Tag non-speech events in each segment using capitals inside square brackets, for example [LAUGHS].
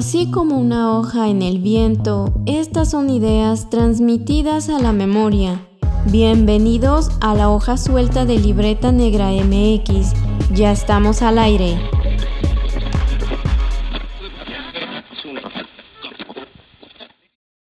Así como una hoja en el viento, estas son ideas transmitidas a la memoria. Bienvenidos a la hoja suelta de Libreta Negra MX. Ya estamos al aire.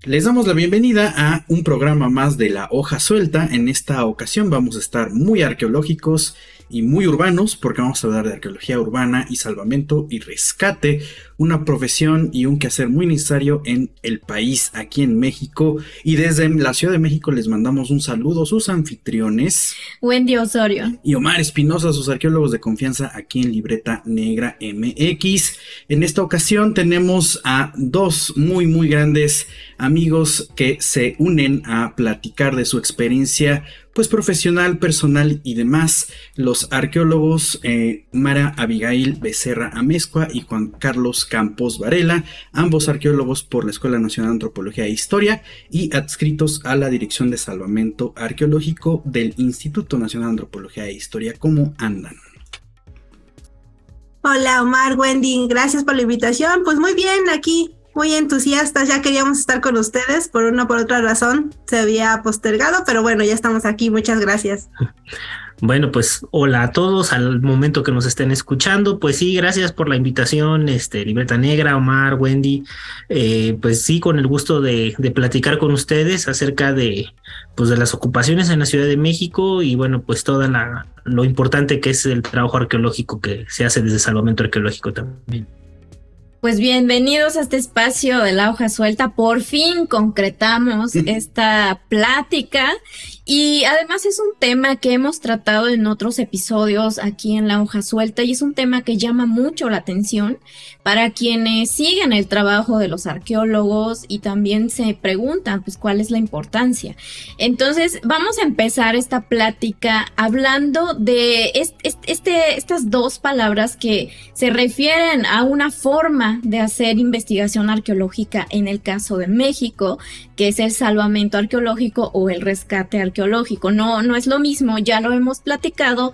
Les damos la bienvenida a un programa más de la hoja suelta. En esta ocasión vamos a estar muy arqueológicos y muy urbanos porque vamos a hablar de arqueología urbana y salvamento y rescate, una profesión y un quehacer muy necesario en el país, aquí en México. Y desde la Ciudad de México les mandamos un saludo a sus anfitriones. Wendy Osorio. Y Omar Espinosa, sus arqueólogos de confianza aquí en Libreta Negra MX. En esta ocasión tenemos a dos muy, muy grandes amigos que se unen a platicar de su experiencia pues profesional, personal y demás, los arqueólogos eh, Mara Abigail Becerra Amezcua y Juan Carlos Campos Varela, ambos arqueólogos por la Escuela Nacional de Antropología e Historia y adscritos a la Dirección de Salvamento Arqueológico del Instituto Nacional de Antropología e Historia. ¿Cómo andan? Hola Omar, Wendy, gracias por la invitación. Pues muy bien, aquí muy entusiastas, ya queríamos estar con ustedes, por una por otra razón se había postergado, pero bueno, ya estamos aquí, muchas gracias. [LAUGHS] Bueno, pues hola a todos al momento que nos estén escuchando. Pues sí, gracias por la invitación, este, Libreta Negra, Omar, Wendy. Eh, pues sí, con el gusto de, de, platicar con ustedes acerca de, pues de las ocupaciones en la Ciudad de México y bueno, pues toda la, lo importante que es el trabajo arqueológico que se hace desde Salvamento Arqueológico también. Pues bienvenidos a este espacio de la hoja suelta. Por fin concretamos [LAUGHS] esta plática y además es un tema que hemos tratado en otros episodios aquí en la hoja suelta y es un tema que llama mucho la atención para quienes siguen el trabajo de los arqueólogos y también se preguntan pues cuál es la importancia. Entonces vamos a empezar esta plática hablando de este, estas dos palabras que se refieren a una forma de hacer investigación arqueológica en el caso de México, que es el salvamento arqueológico o el rescate arqueológico no, no es lo mismo, ya lo hemos platicado,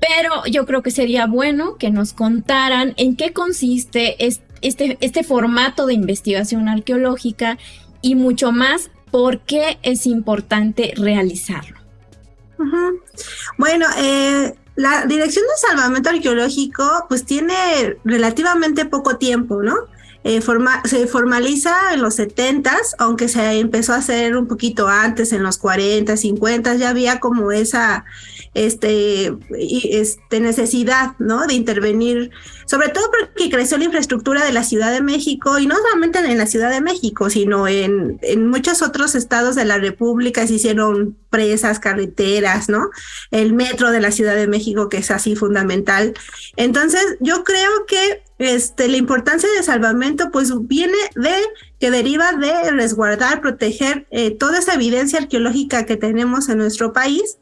pero yo creo que sería bueno que nos contaran en qué consiste este, este formato de investigación arqueológica y mucho más por qué es importante realizarlo. Bueno, eh, la Dirección de Salvamento Arqueológico pues tiene relativamente poco tiempo, ¿no? Eh, se formaliza en los 70 aunque se empezó a hacer un poquito antes, en los 40, 50, ya había como esa este, este, necesidad ¿no? de intervenir, sobre todo porque creció la infraestructura de la Ciudad de México, y no solamente en la Ciudad de México, sino en, en muchos otros estados de la República se hicieron presas, carreteras, ¿no? El metro de la Ciudad de México, que es así fundamental. Entonces, yo creo que este, la importancia de salvamento pues viene de que deriva de resguardar, proteger eh, toda esa evidencia arqueológica que tenemos en nuestro país.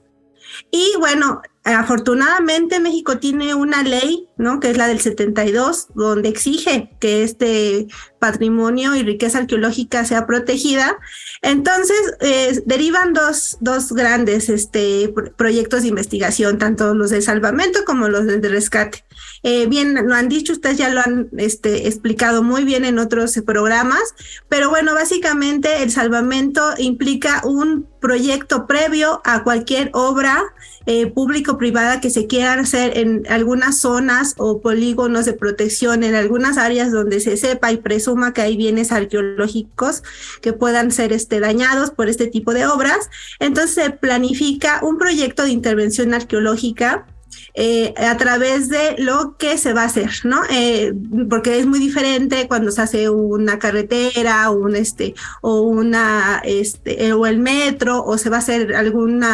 Y bueno, afortunadamente México tiene una ley, ¿no? Que es la del 72, donde exige que este patrimonio y riqueza arqueológica sea protegida. Entonces, eh, derivan dos, dos grandes este, proyectos de investigación, tanto los de salvamento como los de rescate. Eh, bien, lo han dicho, ustedes ya lo han este, explicado muy bien en otros programas, pero bueno, básicamente el salvamento implica un proyecto previo a cualquier obra eh, público-privada que se quiera hacer en algunas zonas o polígonos de protección, en algunas áreas donde se sepa y presuma que hay bienes arqueológicos que puedan ser este, dañados por este tipo de obras. Entonces se planifica un proyecto de intervención arqueológica eh, a través de lo que se va a hacer, ¿no? Eh, porque es muy diferente cuando se hace una carretera, un este, o una, este, eh, o el metro, o se va a hacer algún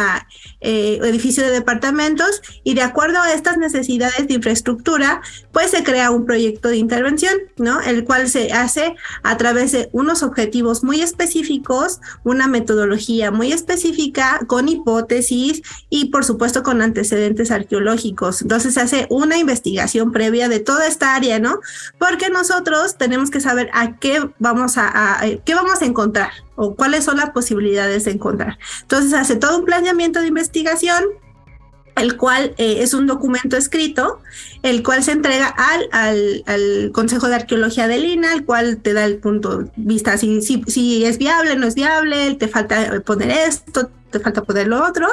edificio de departamentos, y de acuerdo a estas necesidades de infraestructura, pues se crea un proyecto de intervención, ¿no? El cual se hace a través de unos objetivos muy específicos, una metodología muy específica, con hipótesis y por supuesto con antecedentes arqueológicos entonces se hace una investigación previa de toda esta área, ¿no? Porque nosotros tenemos que saber a qué vamos a, qué vamos a encontrar o cuáles son las posibilidades de encontrar. Entonces hace todo un planeamiento de investigación el cual eh, es un documento escrito, el cual se entrega al, al, Consejo de Arqueología de Lina, el cual te da el punto de vista si, si, si es viable, no es viable, te falta poner esto, te falta poner lo otro.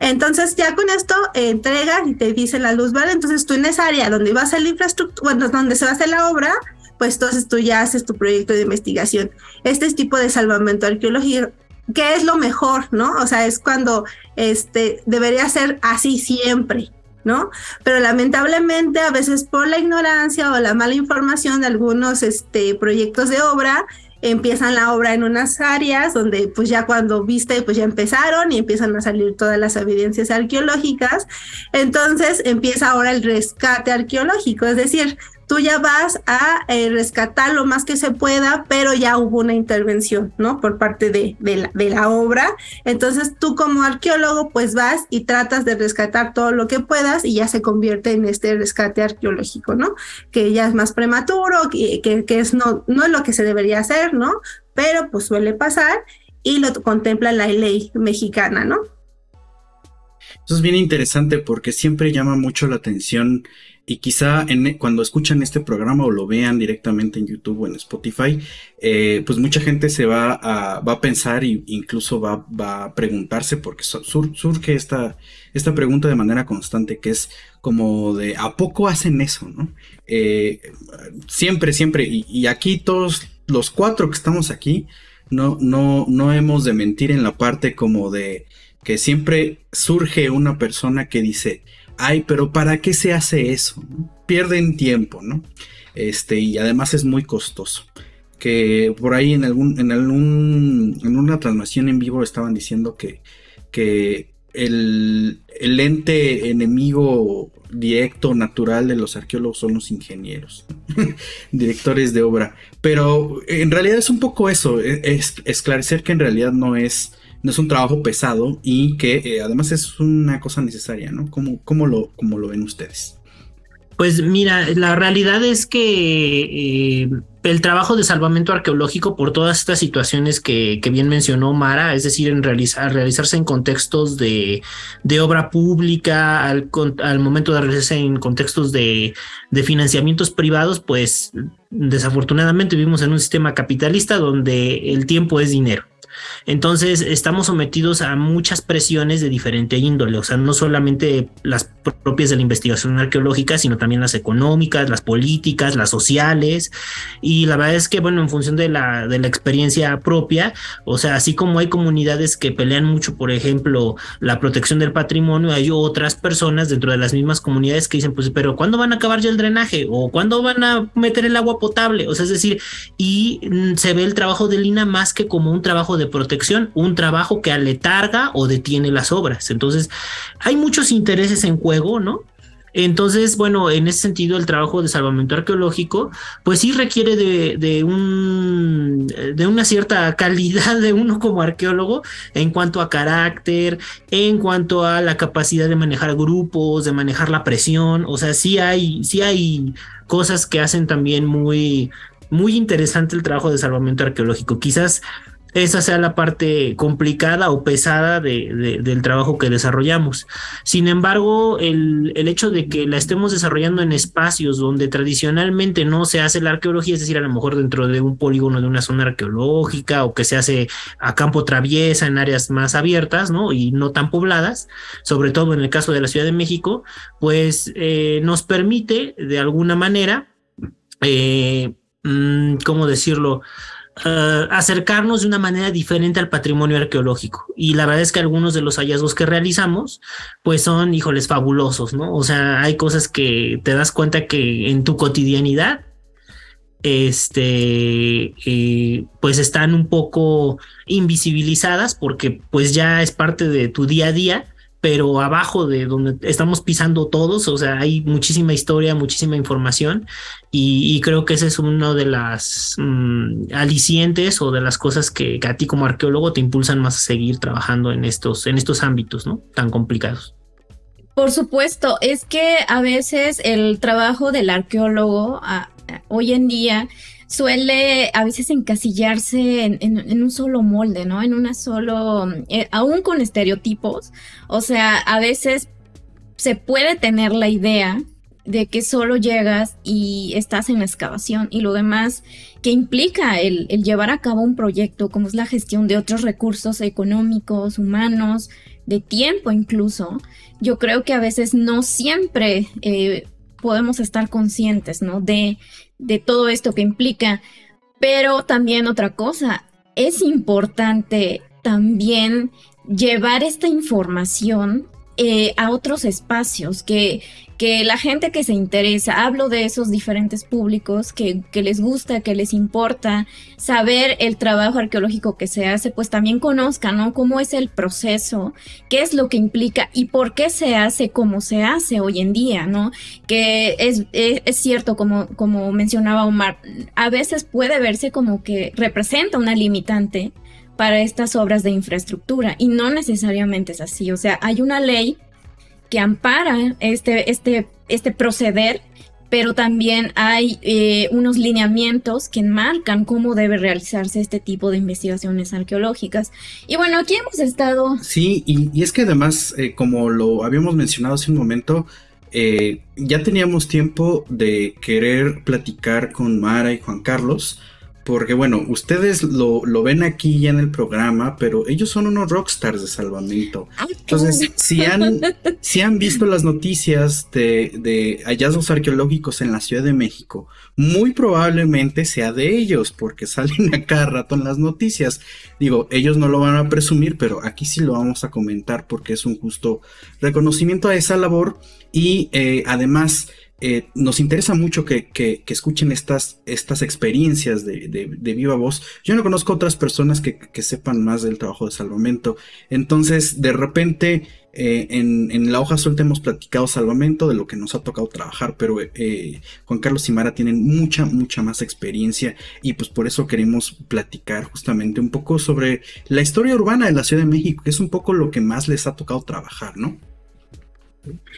Entonces ya con esto eh, entregan y te dice la luz vale, entonces tú en esa área donde va a la infraestructura, donde se va a hacer la obra, pues entonces tú ya haces tu proyecto de investigación. Este tipo de salvamento arqueológico ¿qué es lo mejor, no? O sea, es cuando este debería ser así siempre, ¿no? Pero lamentablemente a veces por la ignorancia o la mala información de algunos este, proyectos de obra, empiezan la obra en unas áreas donde pues ya cuando viste pues ya empezaron y empiezan a salir todas las evidencias arqueológicas. Entonces empieza ahora el rescate arqueológico, es decir, tú ya vas a eh, rescatar lo más que se pueda, pero ya hubo una intervención, ¿no? Por parte de, la, de, la, obra. Entonces tú como arqueólogo pues vas y tratas de rescatar todo lo que puedas y ya se convierte en este rescate arqueológico, ¿no? Que ya es más prematuro, que, que, es no, no es lo que se debería hacer, ¿no? Pero pues suele pasar y lo contempla la ley mexicana, ¿no? Eso es bien interesante porque siempre llama mucho la atención y quizá en, cuando escuchan este programa o lo vean directamente en YouTube o en Spotify, eh, pues mucha gente se va a, va a pensar e incluso va, va, a preguntarse porque surge esta, esta pregunta de manera constante que es como de ¿a poco hacen eso? ¿no? Eh, siempre, siempre, y, y, aquí todos los cuatro que estamos aquí, no, no, no hemos de mentir en la parte como de que siempre surge una persona que dice, ay, pero ¿para qué se hace eso? Pierden tiempo, ¿no? Este, y además es muy costoso. Que por ahí en algún, en algún, en una transmisión en vivo estaban diciendo que, que el, el ente enemigo directo, natural de los arqueólogos son los ingenieros, [LAUGHS] directores de obra. Pero en realidad es un poco eso, e, es esclarecer que en realidad no es es un trabajo pesado y que eh, además es una cosa necesaria, ¿no? ¿Cómo, cómo, lo, cómo lo ven ustedes? Pues mira, la realidad es que eh, el trabajo de salvamento arqueológico por todas estas situaciones que, que bien mencionó Mara, es decir, en realizar, realizarse en contextos de, de obra pública, al, al, momento de realizarse en contextos de, de financiamientos privados, pues desafortunadamente vivimos en un sistema capitalista donde el tiempo es dinero. Entonces, estamos sometidos a muchas presiones de diferente índole, o sea, no solamente las propias de la investigación arqueológica, sino también las económicas, las políticas, las sociales. Y la verdad es que, bueno, en función de la, de la experiencia propia, o sea, así como hay comunidades que pelean mucho, por ejemplo, la protección del patrimonio, hay otras personas dentro de las mismas comunidades que dicen, pues, pero ¿cuándo van a acabar ya el drenaje? ¿O cuándo van a meter el agua potable? O sea, es decir, y mm, se ve el trabajo de Lina más que como un trabajo de protección, un trabajo que aletarga o detiene las obras. Entonces, hay muchos intereses en juego, ¿no? Entonces, bueno, en ese sentido, el trabajo de salvamento arqueológico, pues sí requiere de, de, un, de una cierta calidad de uno como arqueólogo en cuanto a carácter, en cuanto a la capacidad de manejar grupos, de manejar la presión. O sea, sí hay, sí hay cosas que hacen también muy, muy interesante el trabajo de salvamento arqueológico. Quizás esa sea la parte complicada o pesada de, del trabajo que desarrollamos. Sin embargo, el, el, hecho de que la estemos desarrollando en espacios donde tradicionalmente no se hace la arqueología, es decir, a lo mejor dentro de un polígono de una zona arqueológica o que se hace a campo traviesa en áreas más abiertas, ¿no? Y no tan pobladas, sobre todo en el caso de la Ciudad de México, pues eh, nos permite de alguna manera, eh, mm, ¿cómo decirlo? Eh, acercarnos de una manera diferente al patrimonio arqueológico. Y la verdad es que algunos de los hallazgos que realizamos, pues son, híjoles, fabulosos, ¿no? O sea, hay cosas que te das cuenta que en tu cotidianidad, este, eh, pues están un poco invisibilizadas porque pues ya es parte de tu día a día pero abajo de donde estamos pisando todos, o sea, hay muchísima historia, muchísima información y, creo que ese es uno de las mm, alicientes o de las cosas que, a ti como arqueólogo te impulsan más a seguir trabajando en estos, en estos ámbitos, ¿no? Tan complicados. Por supuesto, es que a veces el trabajo del arqueólogo hoy en día suele a veces encasillarse en, un solo molde, ¿no? En una solo, eh, aún con estereotipos. O sea, a veces se puede tener la idea de que solo llegas y estás en la excavación y lo demás que implica el, llevar a cabo un proyecto, como es la gestión de otros recursos económicos, humanos, de tiempo incluso, yo creo que a veces no siempre eh, podemos estar conscientes, ¿no? De, de todo esto que implica. Pero también otra cosa, es importante también llevar esta información eh, a otros espacios, que, que la gente que se interesa, hablo de esos diferentes públicos que, que, les gusta, que les importa saber el trabajo arqueológico que se hace, pues también conozcan, ¿no? Cómo es el proceso, qué es lo que implica y por qué se hace como se hace hoy en día, ¿no? Que es, es, es cierto, como, como mencionaba Omar, a veces puede verse como que representa una limitante para estas obras de infraestructura y no necesariamente es así. O sea, hay una ley que ampara este, este, este proceder, pero también hay eh, unos lineamientos que marcan cómo debe realizarse este tipo de investigaciones arqueológicas. Y bueno, aquí hemos estado... Sí, y, es que además, eh, como lo habíamos mencionado hace un momento, eh, ya teníamos tiempo de querer platicar con Mara y Juan Carlos porque bueno, ustedes lo, ven aquí ya en el programa, pero ellos son unos rockstars de salvamento. Entonces, si han, [LAUGHS] si han visto las noticias de, de hallazgos arqueológicos en la Ciudad de México, muy probablemente sea de ellos, porque salen a cada rato en las noticias. Digo, ellos no lo van a presumir, pero aquí sí lo vamos a comentar porque es un justo reconocimiento a esa labor y eh, además eh, nos interesa mucho que, escuchen estas, experiencias de, viva voz. Yo no conozco otras personas que, sepan más del trabajo de salvamento. Entonces, de repente, eh, en, la hoja suelta hemos platicado salvamento de lo que nos ha tocado trabajar, pero eh, Juan Carlos y Mara tienen mucha, mucha más experiencia y pues por eso queremos platicar justamente un poco sobre la historia urbana de la Ciudad de México, que es un poco lo que más les ha tocado trabajar, ¿no?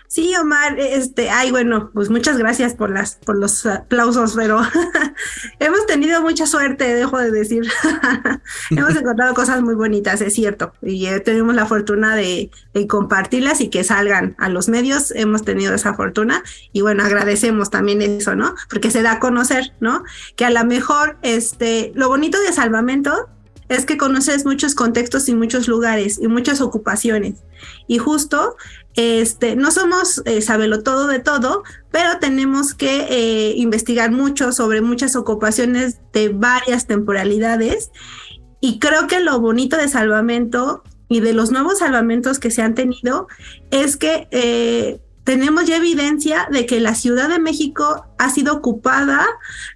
Sí, Omar, este, ay, bueno, pues muchas gracias por las, por los aplausos, pero [LAUGHS] hemos tenido mucha suerte, dejo de decir. [LAUGHS] hemos [LAUGHS] encontrado cosas muy bonitas, es cierto, y eh, tenemos la fortuna de, compartirlas y que salgan a los medios. Hemos tenido esa fortuna y bueno, agradecemos también eso, ¿no? Porque se da a conocer, ¿no? Que a lo mejor, este, lo bonito de Salvamento es que conoces muchos contextos y muchos lugares y muchas ocupaciones. Y justo, este, no somos eh, sabelo todo de todo, pero tenemos que eh, investigar mucho sobre muchas ocupaciones de varias temporalidades. Y creo que lo bonito de salvamento y de los nuevos salvamentos que se han tenido es que eh, tenemos ya evidencia de que la Ciudad de México ha sido ocupada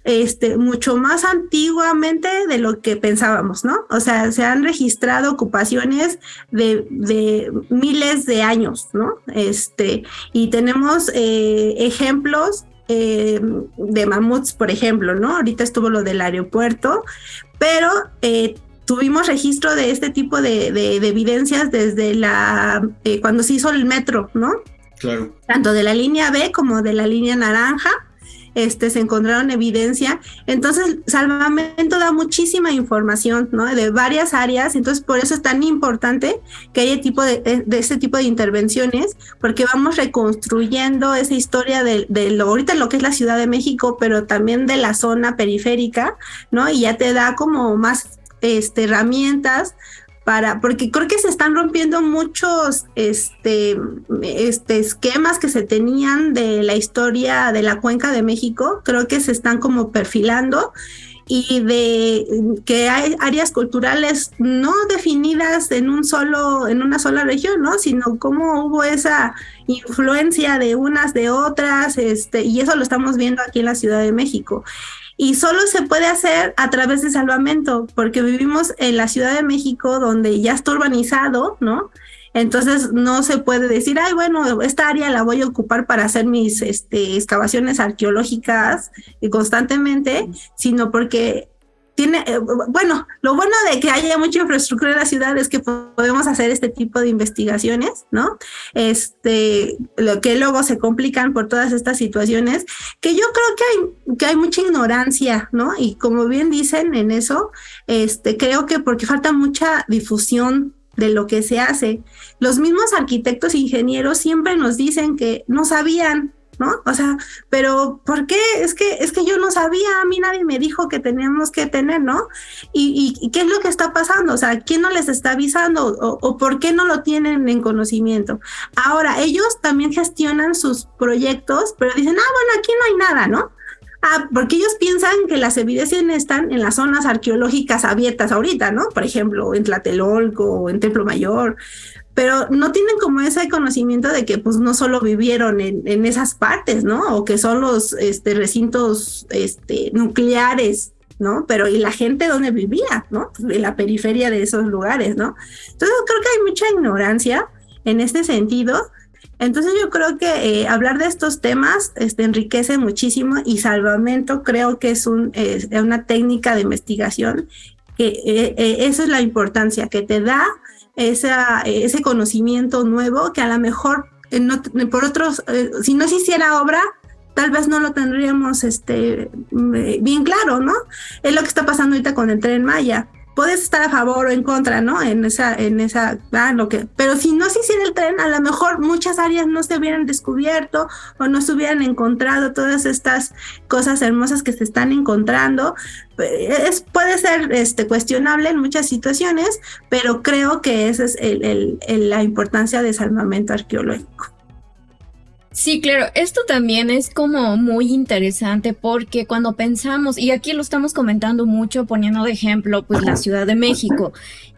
este, mucho más antiguamente de lo que pensábamos, ¿no? O sea, se han registrado ocupaciones de, miles de años, ¿no? Este, y tenemos eh, ejemplos eh, de mamuts, por ejemplo, ¿no? Ahorita estuvo lo del aeropuerto, pero eh, tuvimos registro de este tipo de, evidencias desde la cuando se hizo el metro, ¿no? Tanto de la línea B como de la línea naranja. Este, se encontraron evidencia. Entonces, Salvamento da muchísima información, ¿no? De varias áreas. Entonces, por eso es tan importante que haya tipo de, de ese tipo de intervenciones, porque vamos reconstruyendo esa historia de, de, lo, ahorita lo que es la Ciudad de México, pero también de la zona periférica, ¿no? Y ya te da como más este, herramientas para, porque creo que se están rompiendo muchos este, este, esquemas que se tenían de la historia de la cuenca de México, creo que se están como perfilando y de que hay áreas culturales no definidas en un solo en una sola región, ¿no? sino cómo hubo esa influencia de unas de otras, este y eso lo estamos viendo aquí en la Ciudad de México y solo se puede hacer a través de salvamento, porque vivimos en la Ciudad de México donde ya está urbanizado, ¿no? Entonces no se puede decir, ay, bueno, esta área la voy a ocupar para hacer mis este, excavaciones arqueológicas constantemente, sino porque tiene, eh, bueno, lo bueno de que haya mucha infraestructura en la ciudad es que podemos hacer este tipo de investigaciones, ¿no? Este, lo que luego se complican por todas estas situaciones, que yo creo que hay, que hay mucha ignorancia, ¿no? Y como bien dicen en eso, este, creo que porque falta mucha difusión de lo que se hace. Los mismos arquitectos e ingenieros siempre nos dicen que no sabían, ¿no? O sea, pero ¿por qué? Es que, es que yo no sabía, a mí nadie me dijo que teníamos que tener, ¿no? ¿Y, qué es lo que está pasando? O sea, ¿quién no les está avisando o, o, por qué no lo tienen en conocimiento? Ahora, ellos también gestionan sus proyectos, pero dicen, ah, bueno, aquí no hay nada, ¿no? Ah, porque ellos piensan que las evidencias están en las zonas arqueológicas abiertas ahorita, ¿no? Por ejemplo, en Tlatelolco o en Templo Mayor, pero no tienen como ese conocimiento de que pues no solo vivieron en, en esas partes, ¿no? O que son los este, recintos este, nucleares ¿no? Pero ¿y la gente dónde vivía, ¿no? En la periferia de esos lugares, ¿no? Entonces creo que hay mucha ignorancia en este sentido entonces yo creo que eh, hablar de estos temas este, enriquece muchísimo y salvamento creo que es, un, una técnica de investigación que eh, eh, esa es la importancia, que te da esa, ese conocimiento nuevo que a lo mejor por otros, si no se hiciera obra, tal vez no lo tendríamos este, bien claro, ¿no? Es lo que está pasando ahorita con el tren Maya puedes estar a favor o en contra, ¿no? En esa, en esa, ah, lo que, pero si no se hiciera el tren, a lo mejor muchas áreas no se hubieran descubierto o no se hubieran encontrado todas estas cosas hermosas que se están encontrando. Es, puede ser este, cuestionable en muchas situaciones, pero creo que esa es el, la importancia de salvamento arqueológico. Sí, claro, esto también es como muy interesante porque cuando pensamos, y aquí lo estamos comentando mucho poniendo de ejemplo, pues la Ciudad de México,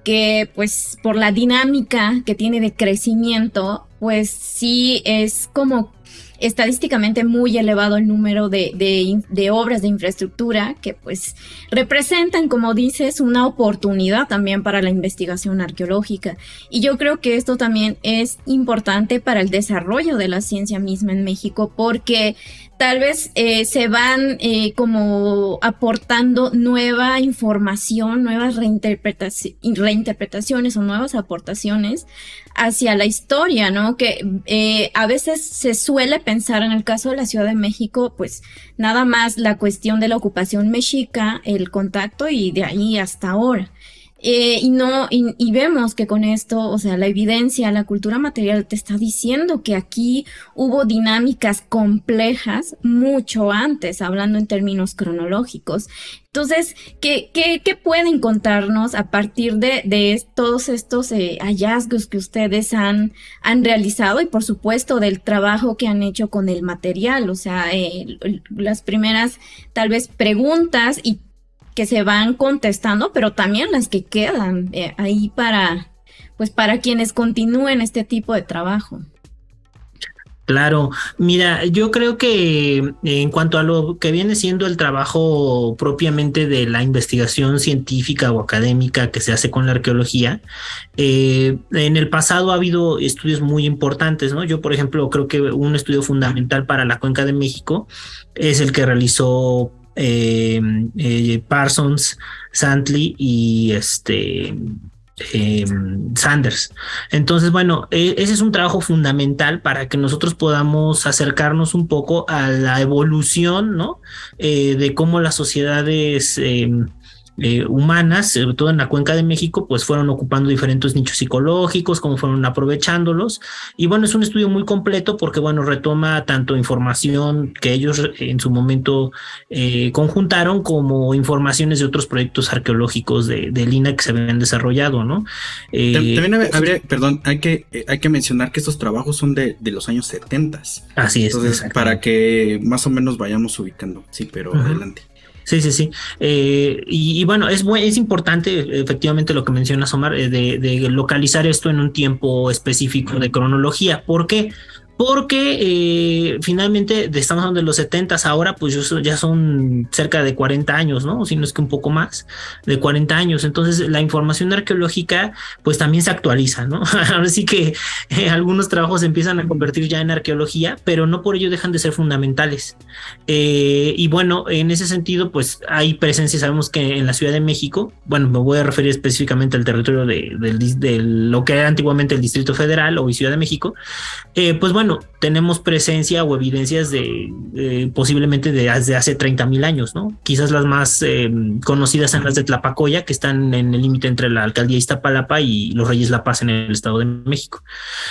que pues por la dinámica que tiene de crecimiento, pues sí es como estadísticamente muy elevado el número de, obras de infraestructura que pues representan, como dices, una oportunidad también para la investigación arqueológica. Y yo creo que esto también es importante para el desarrollo de la ciencia misma en México porque tal vez eh, se van eh, como aportando nueva información, nuevas reinterpretaciones o nuevas aportaciones hacia la historia, ¿no? Que eh, a veces se suele pensar en el caso de la Ciudad de México, pues nada más la cuestión de la ocupación mexica, el contacto y de ahí hasta ahora. Eh, y no, y, vemos que con esto, o sea, la evidencia, la cultura material te está diciendo que aquí hubo dinámicas complejas mucho antes, hablando en términos cronológicos. Entonces, ¿qué, qué, pueden contarnos a partir de, de todos estos eh, hallazgos que ustedes han, han realizado y por supuesto del trabajo que han hecho con el material? O sea, eh, las primeras tal vez preguntas y que se van contestando, pero también las que quedan eh, ahí para, pues para quienes continúen este tipo de trabajo. Claro, mira, yo creo que en cuanto a lo que viene siendo el trabajo propiamente de la investigación científica o académica que se hace con la arqueología, eh, en el pasado ha habido estudios muy importantes, ¿no? Yo, por ejemplo, creo que un estudio fundamental para la Cuenca de México es el que realizó eh, eh, Parsons, Santley y este eh, Sanders. Entonces, bueno, e, ese es un trabajo fundamental para que nosotros podamos acercarnos un poco a la evolución, ¿no? de cómo las sociedades eh, humanas, sobre todo en la cuenca de México, pues fueron ocupando diferentes nichos psicológicos, como fueron aprovechándolos. Y bueno, es un estudio muy completo porque, bueno, retoma tanto información que ellos en su momento eh, conjuntaron como informaciones de otros proyectos arqueológicos de, de Lina que se habían desarrollado, ¿no? Eh, también habría, perdón, hay que, hay que mencionar que estos trabajos son de, de los años 70. Así es. Entonces, para que más o menos vayamos ubicando. Sí, pero adelante. Sí, sí, sí. Eh, y, bueno, es, es importante efectivamente lo que mencionas, Omar, eh, de, de, localizar esto en un tiempo específico de cronología. ¿Por qué? Porque eh, finalmente estamos hablando de los 70 ahora, pues ya son cerca de 40 años, ¿no? Si no es que un poco más de 40 años. Entonces la información arqueológica pues también se actualiza, ¿no? [LAUGHS] Ahora sí que eh, algunos trabajos empiezan a convertir ya en arqueología, pero no por ello dejan de ser fundamentales. Eh, y bueno, en ese sentido pues hay presencia, sabemos que en la Ciudad de México, bueno, me voy a referir específicamente al territorio de, lo que era antiguamente el Distrito Federal o Ciudad de México, pues bueno, bueno, tenemos presencia o evidencias de posiblemente de, hace 30 mil años, ¿no? Quizás las más eh, conocidas son las de Tlapacoya, que están en el límite entre la alcaldía Iztapalapa y los Reyes La Paz en el Estado de México.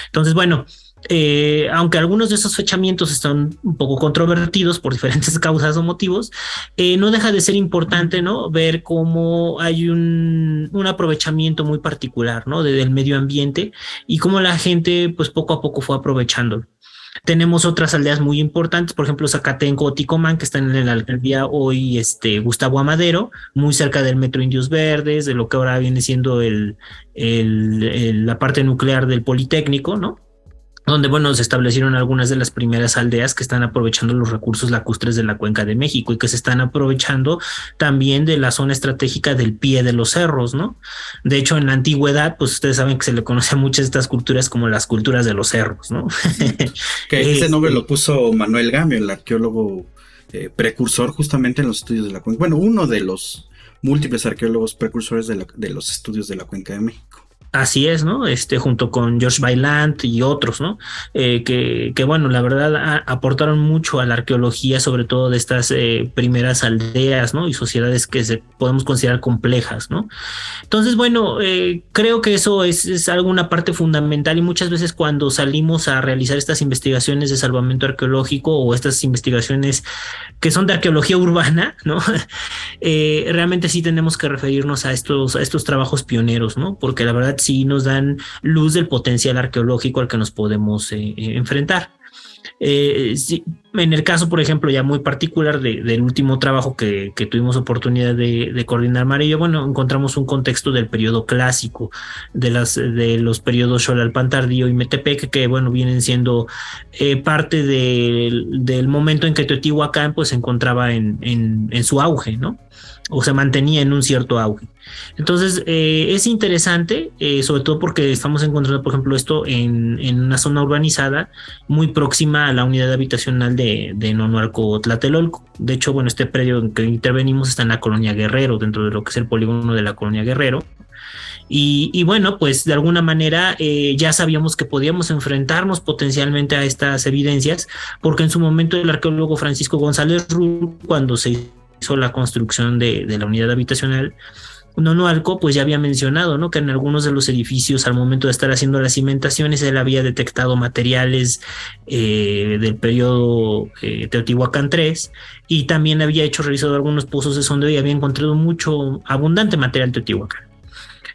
Entonces, bueno, eh, aunque algunos de esos fechamientos están un poco controvertidos por diferentes [LAUGHS] causas o motivos, eh, no deja de ser importante, ¿no? Ver cómo hay un, aprovechamiento muy particular, ¿no? del medio ambiente y cómo la gente, pues poco a poco fue aprovechando. Tenemos otras aldeas muy importantes, por ejemplo, Zacatenco o Ticomán, que están en la alcaldía hoy este, Gustavo Amadero, muy cerca del Metro Indios Verdes, de lo que ahora viene siendo el, la parte nuclear del Politécnico, ¿no? Donde, bueno, se establecieron algunas de las primeras aldeas que están aprovechando los recursos lacustres de la cuenca de México y que se están aprovechando también de la zona estratégica del pie de los cerros, ¿no? De hecho, en la antigüedad, pues ustedes saben que se le conoce a muchas de estas culturas como las culturas de los cerros, ¿no? [LAUGHS] que ese nombre lo puso Manuel Gamio, el arqueólogo eh, precursor justamente en los estudios de la cuenca. Bueno, uno de los múltiples arqueólogos precursores de, de los estudios de la cuenca de México. Así es, ¿no? Este, junto con George Bailant y otros, ¿no? Eh, que, que, bueno, la verdad aportaron mucho a la arqueología, sobre todo de estas eh, primeras aldeas, ¿no? Y sociedades que se podemos considerar complejas, ¿no? Entonces, bueno, eh, creo que eso es, es alguna parte fundamental y muchas veces cuando salimos a realizar estas investigaciones de salvamento arqueológico o estas investigaciones que son de arqueología urbana, [LAUGHS] ¿no? realmente sí tenemos que referirnos a estos, a estos trabajos pioneros, ¿no? Porque la verdad sí nos dan luz del potencial arqueológico al que nos podemos eh, eh, enfrentar. Eh, en el caso, por ejemplo, ya muy particular del último trabajo que, tuvimos oportunidad de, coordinar Marillo, bueno, encontramos un contexto del periodo clásico, de, las, de los periodos Xolalpan tardío y Metepec, que, bueno, vienen siendo parte del momento en que Teotihuacán, pues, se encontraba en, en su auge, ¿no? O se mantenía en un cierto auge. Entonces, eh, es interesante, eh, sobre todo porque estamos encontrando, por ejemplo, esto en, una zona urbanizada muy próxima a la unidad habitacional de, de Nonualco Tlatelolco. De hecho, bueno, este predio en que intervenimos está en la colonia Guerrero, dentro de lo que es el polígono de la colonia Guerrero. Y, bueno, pues de alguna manera eh, ya sabíamos que podíamos enfrentarnos potencialmente a estas evidencias, porque en su momento el arqueólogo Francisco González Rull, cuando se la construcción de, la unidad habitacional, Nonoalco, pues ya había mencionado, ¿no? Que en algunos de los edificios, al momento de estar haciendo las cimentaciones, él había detectado materiales eh, del periodo eh, Teotihuacán III y también había hecho, revisado algunos pozos de sondeo y había encontrado mucho, abundante material Teotihuacán.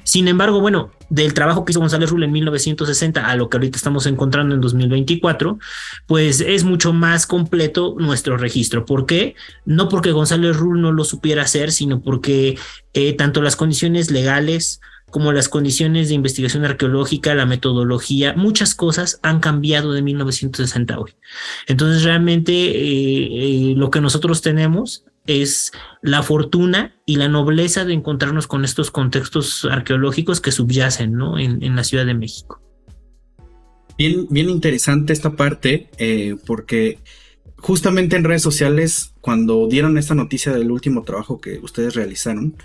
Sin embargo, bueno, del trabajo que hizo González Rull en 1960 a lo que ahorita estamos encontrando en 2024, pues es mucho más completo nuestro registro. ¿Por qué? No porque González Rull no lo supiera hacer, sino porque eh, tanto las condiciones legales como las condiciones de investigación arqueológica, la metodología, muchas cosas han cambiado de 1960 hoy. Entonces, realmente eh, eh, lo que nosotros tenemos es la fortuna y la nobleza de encontrarnos con estos contextos arqueológicos que subyacen ¿no? en, la Ciudad de México. Bien, bien interesante esta parte, eh, porque justamente en redes sociales, cuando dieron esta noticia del último trabajo que ustedes realizaron,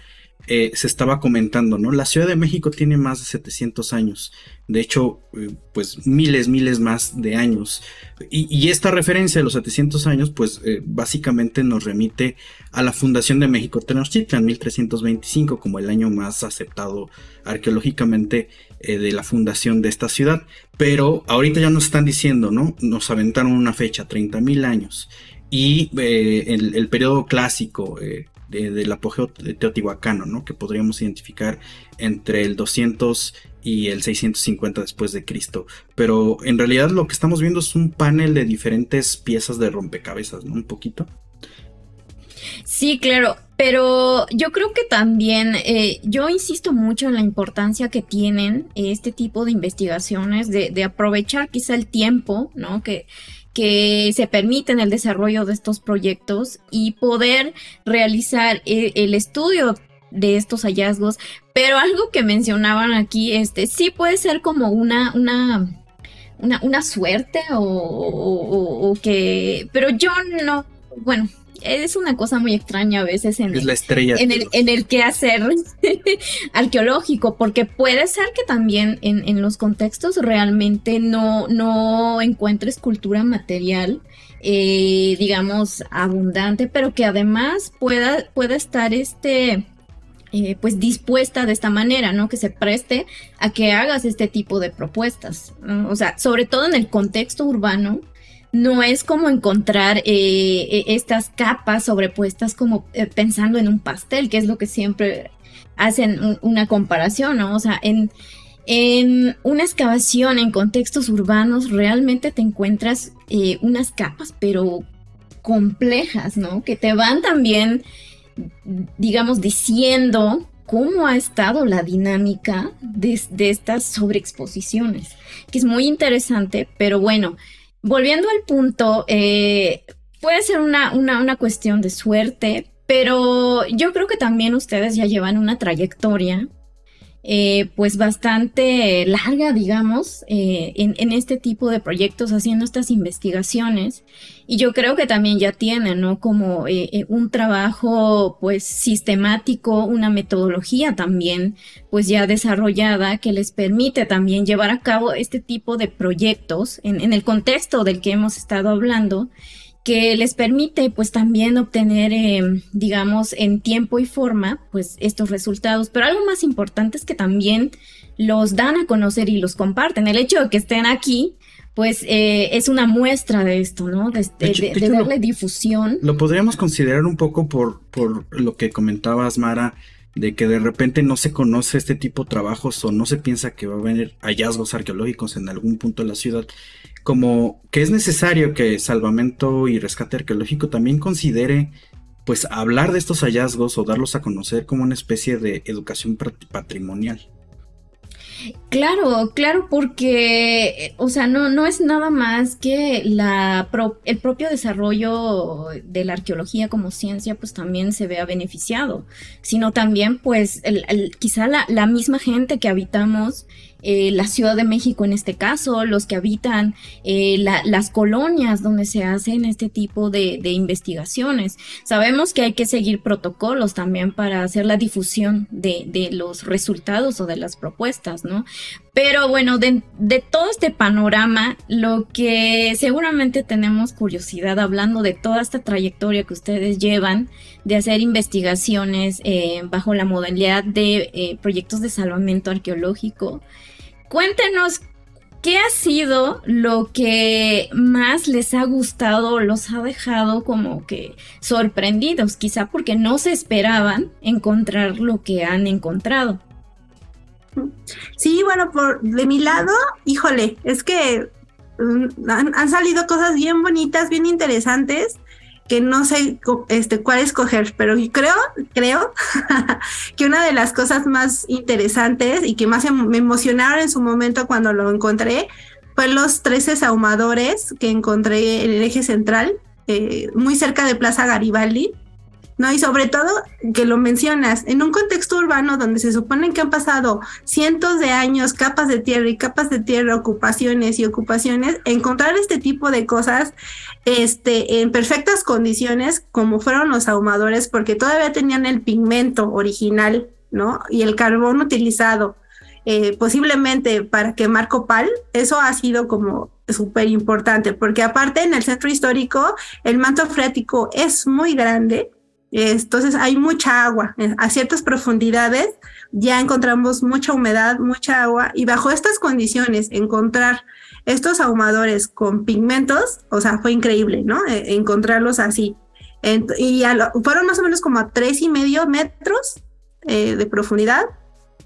eh, se estaba comentando, ¿no? La Ciudad de México tiene más de 700 años, de hecho, eh, pues miles, miles más de años. Y, esta referencia de los 700 años, pues eh, básicamente nos remite a la fundación de México Tenochtitlan, 1325, como el año más aceptado arqueológicamente de la fundación de esta ciudad. Pero ahorita ya nos están diciendo, ¿no? Nos aventaron una fecha, 30 mil años. Y el, el, periodo clásico, del apogeo teotihuacano, ¿no? Que podríamos identificar entre el 200 y el 650 después de Cristo. Pero en realidad lo que estamos viendo es un panel de diferentes piezas de rompecabezas, ¿no? Un poquito. Sí, claro, pero yo creo que también, eh, yo insisto mucho en la importancia que tienen este tipo de investigaciones, de, de aprovechar quizá el tiempo, ¿no? Que, que se permiten el desarrollo de estos proyectos y poder realizar e, el, estudio de estos hallazgos. Pero algo que mencionaban aquí, este, sí puede ser como una, una, una, suerte o, o, que, pero yo no, bueno, es una cosa muy extraña a veces en, es la estrella en, el, en el quehacer [LAUGHS] arqueológico, porque puede ser que también en, en, los contextos realmente no, no encuentres cultura material, eh, digamos, abundante, pero que además pueda, pueda estar este eh, pues dispuesta de esta manera, ¿no? Que se preste a que hagas este tipo de propuestas. O sea, sobre todo en el contexto urbano, no es como encontrar eh, e, estas capas sobrepuestas como eh, pensando en un pastel, que es lo que siempre hacen una comparación, ¿no? O sea, en, en una excavación en contextos urbanos realmente te encuentras unas capas, pero complejas, ¿no? Que te van también digamos, diciendo cómo ha estado la dinámica de, estas sobreexposiciones, que es muy interesante, pero bueno, volviendo al punto, eh, puede ser una, una, una cuestión de suerte, pero yo creo que también ustedes ya llevan una trayectoria eh, pues bastante larga, digamos, eh, en, este tipo de proyectos, haciendo estas investigaciones. Y yo creo que también ya tienen, ¿no? Como eh, un trabajo, pues, sistemático, una metodología también, pues, ya desarrollada que les permite también llevar a cabo este tipo de proyectos en, en el contexto del que hemos estado hablando que les permite pues también obtener, eh, digamos, en tiempo y forma, pues estos resultados. Pero algo más importante es que también los dan a conocer y los comparten. El hecho de que estén aquí, pues eh, es una muestra de esto, ¿no? De, darle difusión. Lo podríamos considerar un poco por, por lo que comentabas, Mara, de que de repente no se conoce este tipo de trabajos o no se piensa que va a venir hallazgos arqueológicos en algún punto de la ciudad como que es necesario que Salvamento y Rescate Arqueológico también considere pues hablar de estos hallazgos o darlos a conocer como una especie de educación patrimonial. Claro, claro, porque, o sea, no, no es nada más que la el propio desarrollo de la arqueología como ciencia, pues también se vea beneficiado, sino también, pues, quizá la, la misma gente que habitamos eh, la Ciudad de México en este caso, los que habitan eh, las colonias donde se hacen este tipo de, investigaciones. Sabemos que hay que seguir protocolos también para hacer la difusión de, los resultados o de las propuestas, ¿no? Pero bueno, de, todo este panorama, lo que seguramente tenemos curiosidad hablando de toda esta trayectoria que ustedes llevan de hacer investigaciones eh, bajo la modalidad de proyectos de salvamento arqueológico, Cuéntenos qué ha sido lo que más les ha gustado, los ha dejado como que sorprendidos, quizá porque no se esperaban encontrar lo que han encontrado. Sí, bueno, por de mi lado, híjole, es que mm, han, salido cosas bien bonitas, bien interesantes que no sé este, cuál escoger, pero creo, creo [LAUGHS] que una de las cosas más interesantes y que más em, me emocionaron en su momento cuando lo encontré fue los 13 ahumadores que encontré en el eje central, eh, muy cerca de Plaza Garibaldi. ¿No? Y sobre todo que lo mencionas, en un contexto urbano donde se supone que han pasado cientos de años, capas de tierra y capas de tierra, ocupaciones y ocupaciones, encontrar este tipo de cosas este, en perfectas condiciones, como fueron los ahumadores, porque todavía tenían el pigmento original, ¿no? Y el carbón utilizado. Eh, posiblemente para quemar copal, eso ha sido como súper importante, porque aparte en el centro histórico el manto freático es muy grande, entonces hay mucha agua. A ciertas profundidades ya encontramos mucha humedad, mucha agua y bajo estas condiciones encontrar estos ahumadores con pigmentos, o sea, fue increíble, ¿no? E, encontrarlos así. y fueron más o menos como a tres y medio metros eh, de profundidad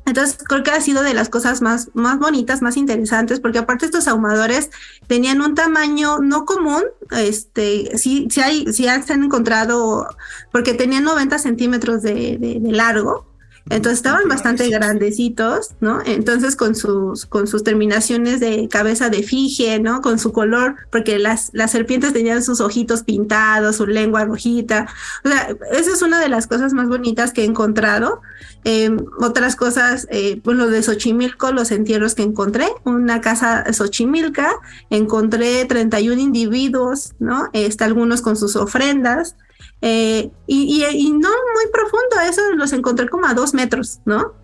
entonces creo que ha sido de las cosas más, más bonitas, más interesantes, porque aparte estos ahumadores tenían un tamaño no común, este, sí, sí hay, sí se han encontrado, porque tenían 90 centímetros de, de largo, entonces estaban bastante grandecitos, ¿no? Entonces con sus, con sus terminaciones de cabeza de fije, ¿no? Con su color, porque las, las serpientes tenían sus ojitos pintados, su lengua rojita. O sea, esa es una de las cosas más bonitas que he encontrado. Em, otras cosas, eh, pues lo de Xochimilco, los entierros que encontré, una casa Xochimilca, encontré 31 individuos, ¿no? Este, algunos con sus ofrendas. Eh, y, y, no muy profundo, eso los encontré como a dos metros, ¿no?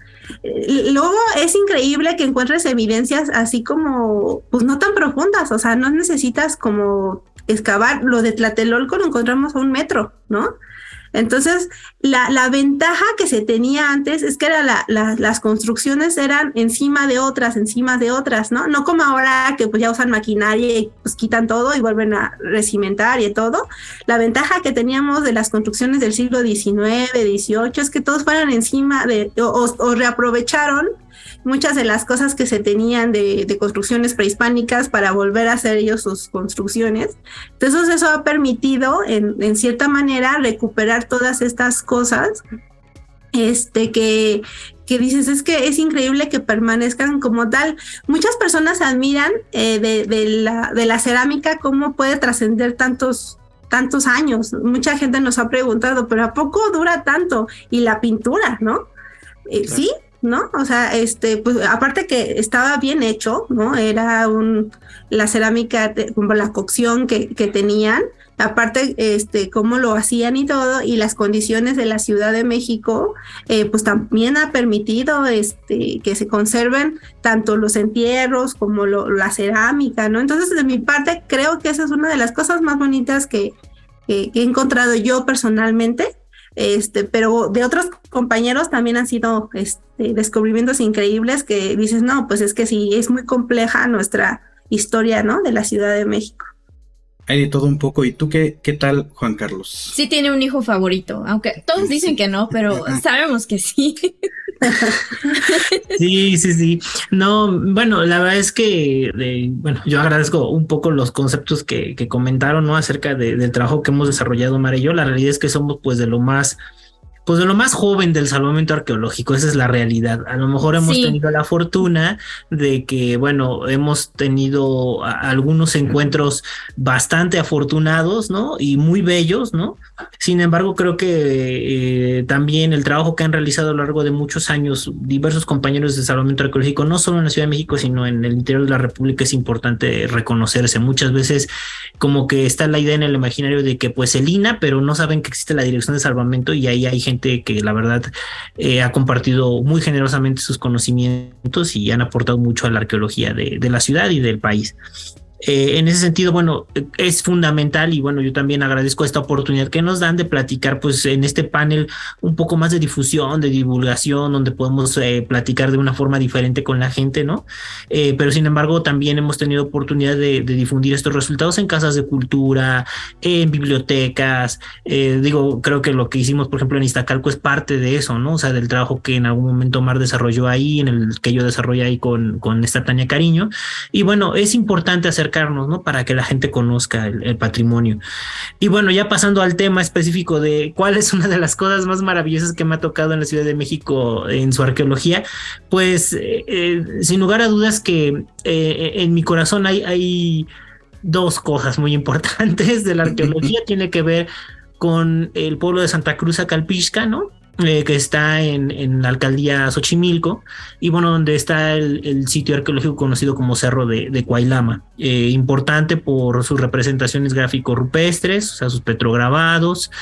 Eh, luego es increíble que encuentres evidencias así como, pues no tan profundas, o sea, no necesitas como excavar, lo de Tlatelolco lo encontramos a un metro, ¿no? Entonces, la, la, ventaja que se tenía antes es que era la, las construcciones eran encima de otras, encima de otras, ¿no? No como ahora que pues ya usan maquinaria y pues quitan todo y vuelven a recimentar y todo. La ventaja que teníamos de las construcciones del siglo XIX, XVIII, es que todos fueran encima de, o reaprovecharon muchas de las cosas que se tenían de, construcciones prehispánicas para volver a hacer ellos sus construcciones. Entonces eso ha permitido en, cierta manera recuperar todas estas cosas este, que, que dices, es que es increíble que permanezcan como tal. Muchas personas admiran eh, de, la, de la cerámica cómo puede trascender tantos, tantos años. Mucha gente nos ha preguntado, pero ¿a poco dura tanto? Y la pintura, ¿no? Eh, sí, ¿no? O sea, este, pues aparte que estaba bien hecho, ¿no? Era un, la cerámica, como la cocción que, que tenían, aparte, este, cómo lo hacían y todo, y las condiciones de la Ciudad de México, eh, pues también ha permitido, este, que se conserven tanto los entierros como la cerámica, ¿no? Entonces, de mi parte, creo que esa es una de las cosas más bonitas que, que he encontrado yo personalmente, este, pero de otros compañeros también han sido este, descubrimientos increíbles que dices, no, pues es que sí, es muy compleja nuestra historia, ¿no? De la Ciudad de México. Hay de todo un poco. ¿Y tú qué, qué tal, Juan Carlos? Sí tiene un hijo favorito, aunque todos dicen que no, pero [LAUGHS] sabemos que sí. [LAUGHS] Sí, sí, sí. No, bueno, la verdad es que, bueno, yo agradezco un poco los conceptos que, que comentaron, ¿no? Acerca del trabajo que hemos desarrollado, Mara y yo. La realidad es que somos, pues, de lo más pues de lo más joven del salvamento arqueológico, esa es la realidad. A lo mejor hemos tenido la fortuna de que, bueno, hemos tenido algunos encuentros bastante afortunados, ¿no? Y muy bellos, ¿no? Sin embargo, creo que eh, también el trabajo que han realizado a lo largo de muchos años diversos compañeros de salvamento arqueológico, no solo en la Ciudad de México, sino en el interior de la República, es importante reconocerse. Muchas veces como que está la idea en el imaginario de que pues el INA, pero no saben que existe la Dirección de Salvamento y ahí hay gente que la verdad eh, ha compartido muy generosamente sus conocimientos y han aportado mucho a la arqueología de la ciudad y del país. Eh, en ese sentido, bueno, es fundamental y bueno, yo también agradezco esta oportunidad que nos dan de platicar pues en este panel un poco más de difusión, de divulgación, donde podemos eh, platicar de una forma diferente con la gente, ¿no? Eh, pero sin embargo, también hemos tenido oportunidad de, difundir estos resultados en casas de cultura, en bibliotecas, digo, creo que lo que hicimos, por ejemplo, en Iztacalco es parte de eso, ¿no? O sea, del trabajo que en algún momento Mar desarrolló ahí, en el que yo desarrollé ahí con, con esta Tania Cariño. Y bueno, es importante ¿no? Para que la gente conozca el, patrimonio. Y bueno, ya pasando al tema específico de cuál es una de las cosas más maravillosas que me ha tocado en la Ciudad de México en su arqueología, pues eh, eh, sin lugar a dudas que eh, en mi corazón hay, hay dos cosas muy importantes de la arqueología. [LAUGHS] Tiene que ver con el pueblo de Santa Cruz Acalpixca, ¿no? Eh, que está en, en, la alcaldía Xochimilco y bueno, donde está el, sitio arqueológico conocido como Cerro de, de Cuailama, eh, importante por sus representaciones gráficos rupestres, o sea, sus petrograbados,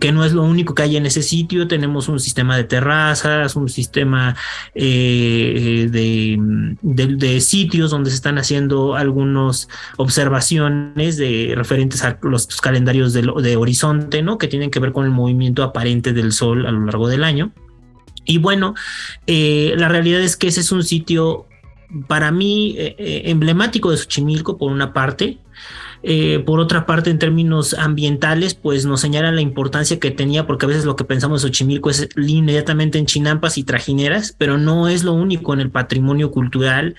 que no es lo único que hay en ese sitio, tenemos un sistema de terrazas, un sistema eh, de, de, sitios donde se están haciendo algunas observaciones de referentes a los calendarios de, de horizonte, ¿no? Que tienen que ver con el movimiento aparente del sol a lo largo del año. Y bueno, eh, la realidad es que ese es un sitio para mí eh, eh, emblemático de Xochimilco, por una parte. por otra parte, en términos ambientales, pues nos señala la importancia que tenía, porque a veces lo que pensamos de Xochimilco es inmediatamente en chinampas y trajineras, pero no es lo único en el patrimonio cultural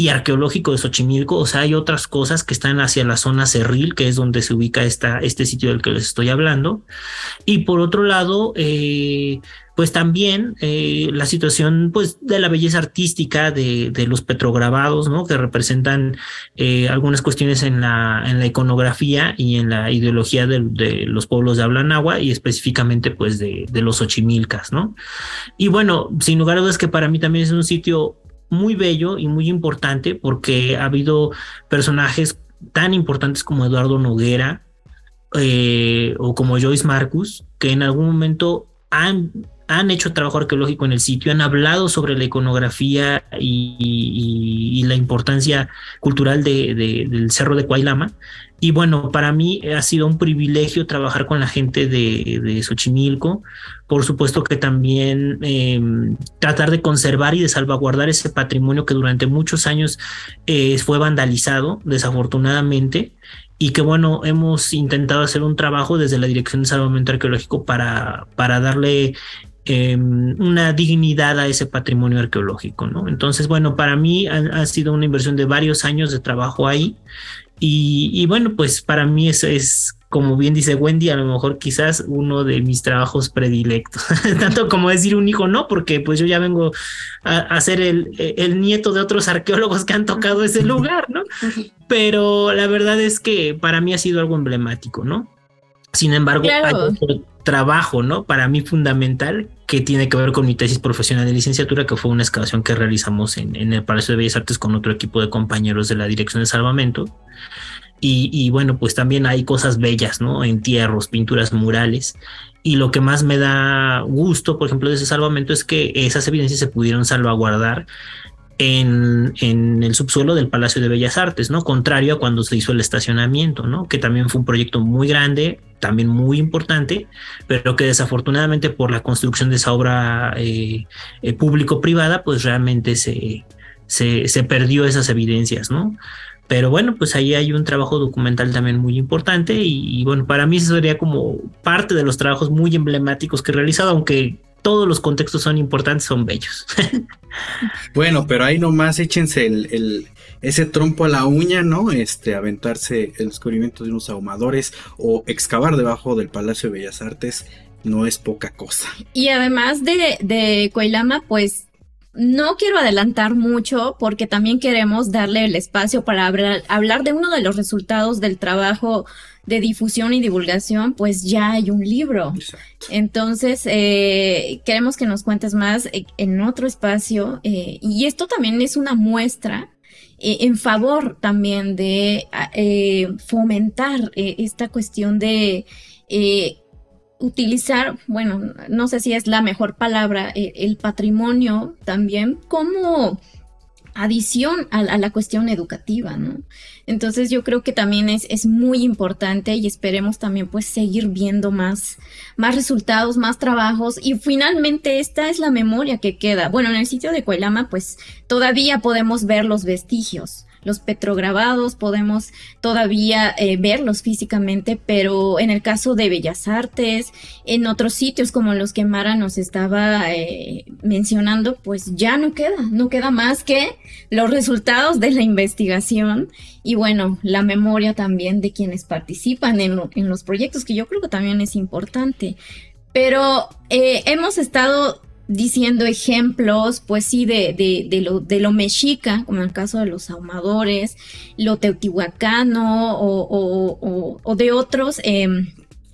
y arqueológico de Xochimilco, o sea, hay otras cosas que están hacia la zona Cerril, que es donde se ubica esta, este sitio del que les estoy hablando. Y por otro lado, eh, pues también eh, la situación pues, de la belleza artística de, los petrograbados, ¿no? que representan eh, algunas cuestiones en la, en la iconografía y en la ideología de, los pueblos de habla y específicamente pues de, de los Xochimilcas. ¿no? Y bueno, sin lugar a dudas que para mí también es un sitio muy bello y muy importante porque ha habido personajes tan importantes como Eduardo Noguera, eh, o como Joyce Marcus, que en algún momento han, han hecho trabajo arqueológico en el sitio, han hablado sobre la iconografía y, la importancia cultural del Cerro de Cuailama. Y bueno, para mí ha sido un privilegio trabajar con la gente de, de Xochimilco. Por supuesto que también em, tratar de conservar y de salvaguardar ese patrimonio que durante muchos años eh, fue vandalizado, desafortunadamente y que bueno, hemos intentado hacer un trabajo desde la Dirección de Salvamento Arqueológico para, para darle em, una dignidad a ese patrimonio arqueológico, ¿no? Entonces, bueno, para mí ha, sido una inversión de varios años de trabajo ahí y, bueno, pues para mí eso es, como bien dice Wendy, a lo mejor quizás uno de mis trabajos predilectos, [LAUGHS] tanto como decir un hijo, no, porque pues yo ya vengo a, ser el, el, nieto de otros arqueólogos que han tocado ese [LAUGHS] lugar, ¿no? Pero la verdad es que para mí ha sido algo emblemático, ¿no? Sin embargo, hay otro trabajo, ¿no? Para mí fundamental que tiene que ver con mi tesis profesional de licenciatura, que fue una excavación que realizamos en, en el Palacio de Bellas Artes con otro equipo de compañeros de la Dirección de Salvamento y, bueno, pues también hay cosas bellas, ¿no? Entierros, pinturas murales. Y lo que más me da gusto, por ejemplo, de ese salvamento es que esas evidencias se pudieron salvaguardar en, en, el subsuelo del Palacio de Bellas Artes, ¿no? Contrario a cuando se hizo el estacionamiento, ¿no? Que también fue un proyecto muy grande, también muy importante, pero que desafortunadamente por la construcción de esa obra eh, eh, público-privada, pues realmente se, se, se perdió esas evidencias, ¿no? Pero bueno, pues ahí hay un trabajo documental también muy importante y, bueno, para mí eso sería como parte de los trabajos muy emblemáticos que he realizado, aunque todos los contextos son importantes, son bellos. [LAUGHS] bueno, pero ahí nomás échense el, ese trompo a la uña, ¿no? Este, aventarse el descubrimiento de unos ahumadores o excavar debajo del Palacio de Bellas Artes no es poca cosa. Y además de, de Coilama, pues no quiero adelantar mucho porque también queremos darle el espacio para hablar, de uno de los resultados del trabajo de difusión y divulgación, pues ya hay un libro. Entonces, eh, queremos que nos cuentes más eh, en otro espacio eh, y esto también es una muestra en favor también de fomentar esta cuestión de utilizar, bueno, no sé si es la mejor palabra, eh, el patrimonio también como adición a, la cuestión educativa, ¿no? Entonces yo creo que también es, es, muy importante y esperemos también pues seguir viendo más, más resultados, más trabajos y finalmente esta es la memoria que queda. Bueno, en el sitio de Coelama pues todavía podemos ver los vestigios, los petrograbados, podemos todavía eh, verlos físicamente, pero en el caso de Bellas Artes, en otros sitios como los que Mara nos estaba eh, mencionando, pues ya no queda, no queda más que los resultados de la investigación y bueno, la memoria también de quienes participan en, en los proyectos, que yo creo que también es importante. Pero eh, hemos estado diciendo ejemplos, pues sí, de, de, lo, de lo mexica, como en el caso de los ahumadores, lo teotihuacano o, o, de otros, em,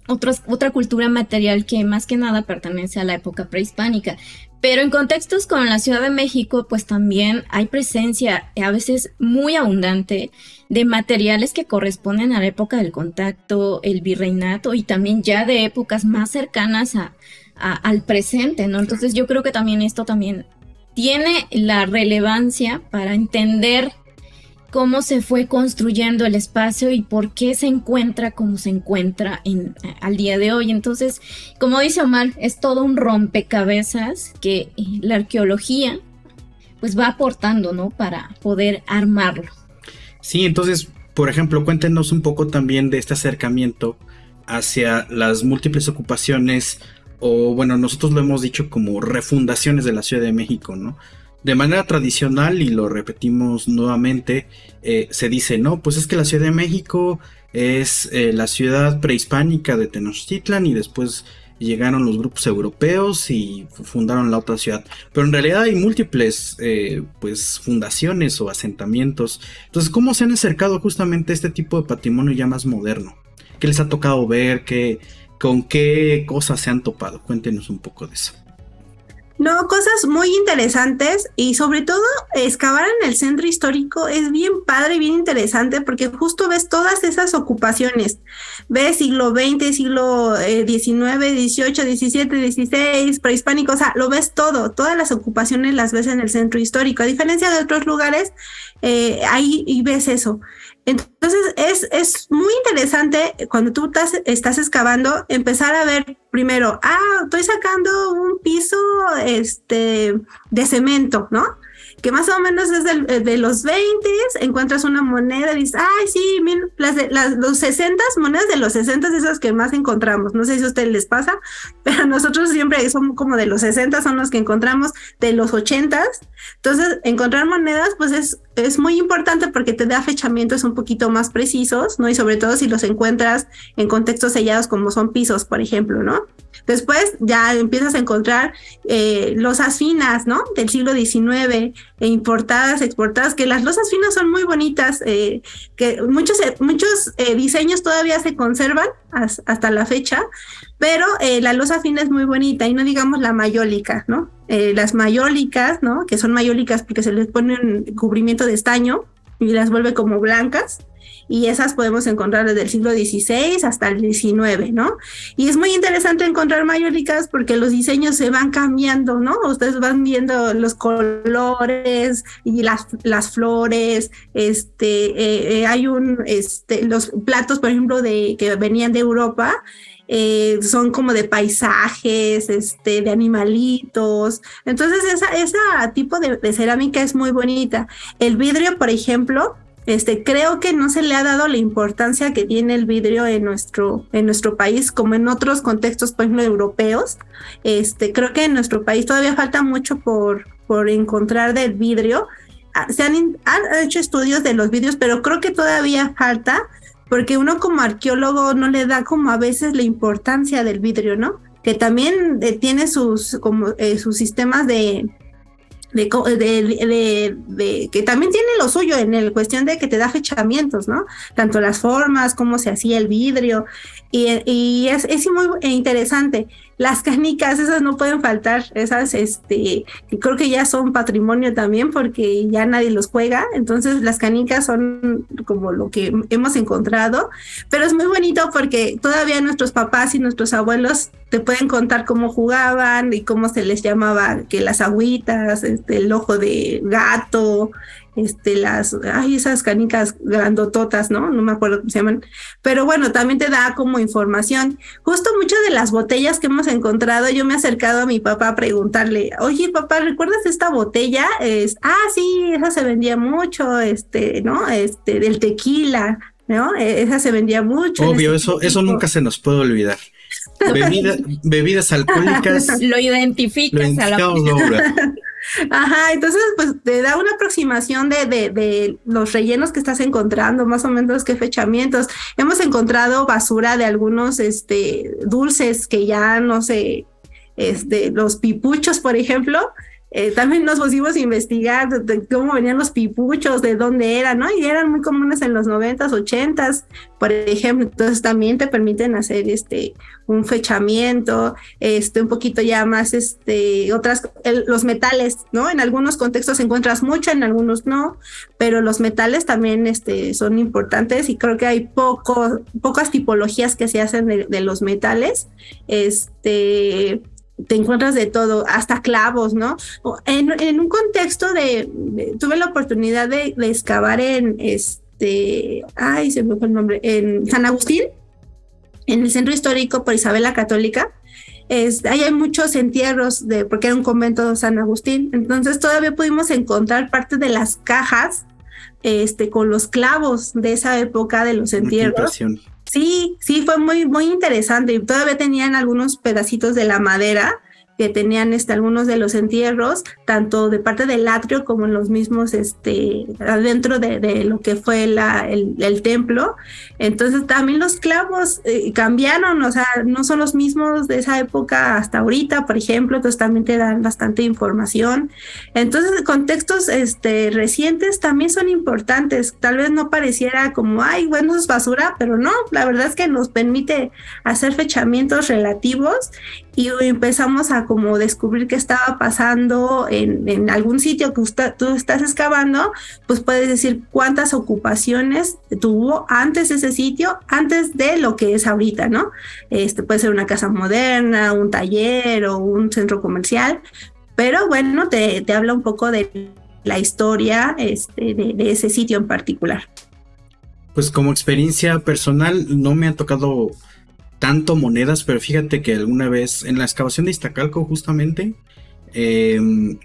otros, otra cultura material que más que nada pertenece a la época prehispánica. Pero en contextos como la Ciudad de México, pues también hay presencia a veces muy abundante de materiales que corresponden a la época del contacto, el virreinato y también ya de épocas más cercanas a, al presente, ¿no? Entonces yo creo que también esto también tiene la relevancia para entender cómo se fue construyendo el espacio y por qué se encuentra como se encuentra en, al día de hoy. Entonces, como dice Omar, es todo un rompecabezas que eh, la arqueología pues va aportando, ¿no? Para poder armarlo. Sí, entonces, por ejemplo, cuéntenos un poco también de este acercamiento hacia las múltiples ocupaciones o bueno, nosotros lo hemos dicho como refundaciones de la Ciudad de México, ¿no? De manera tradicional, y lo repetimos nuevamente, eh, se dice, no, pues es que la Ciudad de México es eh, la ciudad prehispánica de Tenochtitlan y después llegaron los grupos europeos y fundaron la otra ciudad. Pero en realidad hay múltiples eh, pues fundaciones o asentamientos. Entonces, ¿cómo se han acercado justamente a este tipo de patrimonio ya más moderno? ¿Qué les ha tocado ver? ¿Qué, ¿Con qué cosas se han topado? Cuéntenos un poco de eso. No, cosas muy interesantes y sobre todo excavar en el centro histórico es bien padre, bien interesante porque justo ves todas esas ocupaciones. Ves siglo XX, siglo XIX, XVIII, XVII, XVI, prehispánico, o sea, lo ves todo, todas las ocupaciones las ves en el centro histórico. A diferencia de otros lugares, eh, ahí y ves eso. Entonces es, es muy interesante cuando tú estás, estás excavando empezar a ver primero, ah, estoy sacando un piso este, de cemento, ¿no? Que más o menos es eh, de los 20, encuentras una moneda y dices, ay, sí, las, los 60, monedas de los 60 esas que más encontramos. No sé si a ustedes les pasa, [LAUGHS] pero nosotros siempre somos como de los 60, son los que encontramos de los 80. Entonces, encontrar monedas, pues es, es muy importante porque te da fechamientos un poquito más precisos, ¿no? Y sobre todo si los encuentras en contextos sellados como son pisos, por ejemplo, ¿no? Después ya empiezas a encontrar eh, losas finas, ¿no? Del siglo XIX, e importadas, exportadas, que las losas finas son muy bonitas, eh, que muchos, eh, muchos diseños todavía se conservan hasta la fecha, pero la losa fina es muy bonita y no digamos la mayólica, ¿no? las mayólicas, ¿no? Que son mayólicas porque se les pone un cubrimiento de estaño y las vuelve como blancas y esas podemos encontrar desde el siglo XVI hasta el XIX, ¿no? Y es muy interesante encontrar mayólicas porque los diseños se van cambiando, ¿no? Ustedes van viendo los colores y las, las flores, este, eh, eh, hay un, este, los platos, por ejemplo, de, que venían de Europa, eh, son como de paisajes, este, de animalitos. Entonces, esa, ese tipo de, de, cerámica es muy bonita. El vidrio, por ejemplo, este, creo que no se le ha dado la importancia que tiene el vidrio en nuestro, en nuestro país, como en otros contextos, por ejemplo, europeos. Este, creo que en nuestro país todavía falta mucho por, por encontrar del vidrio. Ah, se han, han hecho estudios de los vidrios, pero creo que todavía falta, porque uno como arqueólogo no le da como a veces la importancia del vidrio, ¿no? Que también eh, tiene sus, como, eh, sus sistemas de, de, de, que también tiene lo suyo en el cuestión de que te da fechamientos, ¿no? Tanto las formas, cómo se hacía el vidrio, y, es, es, muy interesante. Las canicas, esas no pueden faltar, esas, este, creo que ya son patrimonio también porque ya nadie los juega, entonces las canicas son como lo que hemos encontrado, pero es muy bonito porque todavía nuestros papás y nuestros abuelos te pueden contar cómo jugaban y cómo se les llamaba, que las agüitas, este, el ojo de gato, este, las, ay, esas canicas grandototas, ¿no? No me acuerdo cómo se llaman, pero bueno, también te da como información. Justo muchas de las botellas que hemos encontrado, yo me he acercado a mi papá a preguntarle, oye, papá, ¿recuerdas esta botella? Es, ah, sí, esa se vendía mucho, este, ¿no? Este, del tequila, ¿no? E, esa se vendía mucho. Obvio, eso, eso nunca se nos puede olvidar. Bebidas alcohólicas. [LAUGHS] lo identificas a la Ajá, entonces pues te da una aproximación de, de, de, los rellenos que estás encontrando, más o menos qué fechamientos. Hemos encontrado basura de algunos este, dulces que ya no sé, este, los pipuchos, por ejemplo, eh, también nos pusimos a investigar cómo venían los pipuchos, de dónde eran, ¿no? Y eran muy comunes en los noventas, ochentas, por ejemplo. Entonces también te permiten hacer este un fechamiento, este un poquito ya más, este otras los metales, ¿no? En algunos contextos encuentras mucho, en algunos no, pero los metales también este son importantes y creo que hay pocas tipologías que se hacen de, de los metales, este te encuentras de todo, hasta clavos, ¿no? En, un contexto de, tuve la oportunidad de, excavar en este, ay, se me fue el nombre, en San Agustín, en el centro histórico por Isabel la Católica. Es, ahí hay muchos entierros de, porque era un convento de San Agustín. Entonces todavía pudimos encontrar parte de las cajas este, con los clavos de esa época de los entierros. Sí, sí, fue muy, muy interesante. Y todavía tenían algunos pedacitos de la madera que tenían este, algunos de los entierros, tanto de parte del atrio como en los mismos, este, adentro de, lo que fue la, el, templo. Entonces también los clavos eh, cambiaron, o sea, no son los mismos de esa época hasta ahorita, por ejemplo, entonces también te dan bastante información. Entonces, contextos este, recientes también son importantes. Tal vez no pareciera como, ay, bueno, es basura, pero no, la verdad es que nos permite hacer fechamientos relativos y empezamos a como descubrir qué estaba pasando en, algún sitio que usted, tú estás excavando, pues puedes decir cuántas ocupaciones tuvo antes ese sitio, antes de lo que es ahorita, ¿no? Este puede ser una casa moderna, un taller o un centro comercial, pero bueno, te, te habla un poco de la historia este, de, de ese sitio en particular. Pues como experiencia personal no me ha tocado tanto monedas, pero fíjate que alguna vez en la excavación de Iztacalco justamente, em,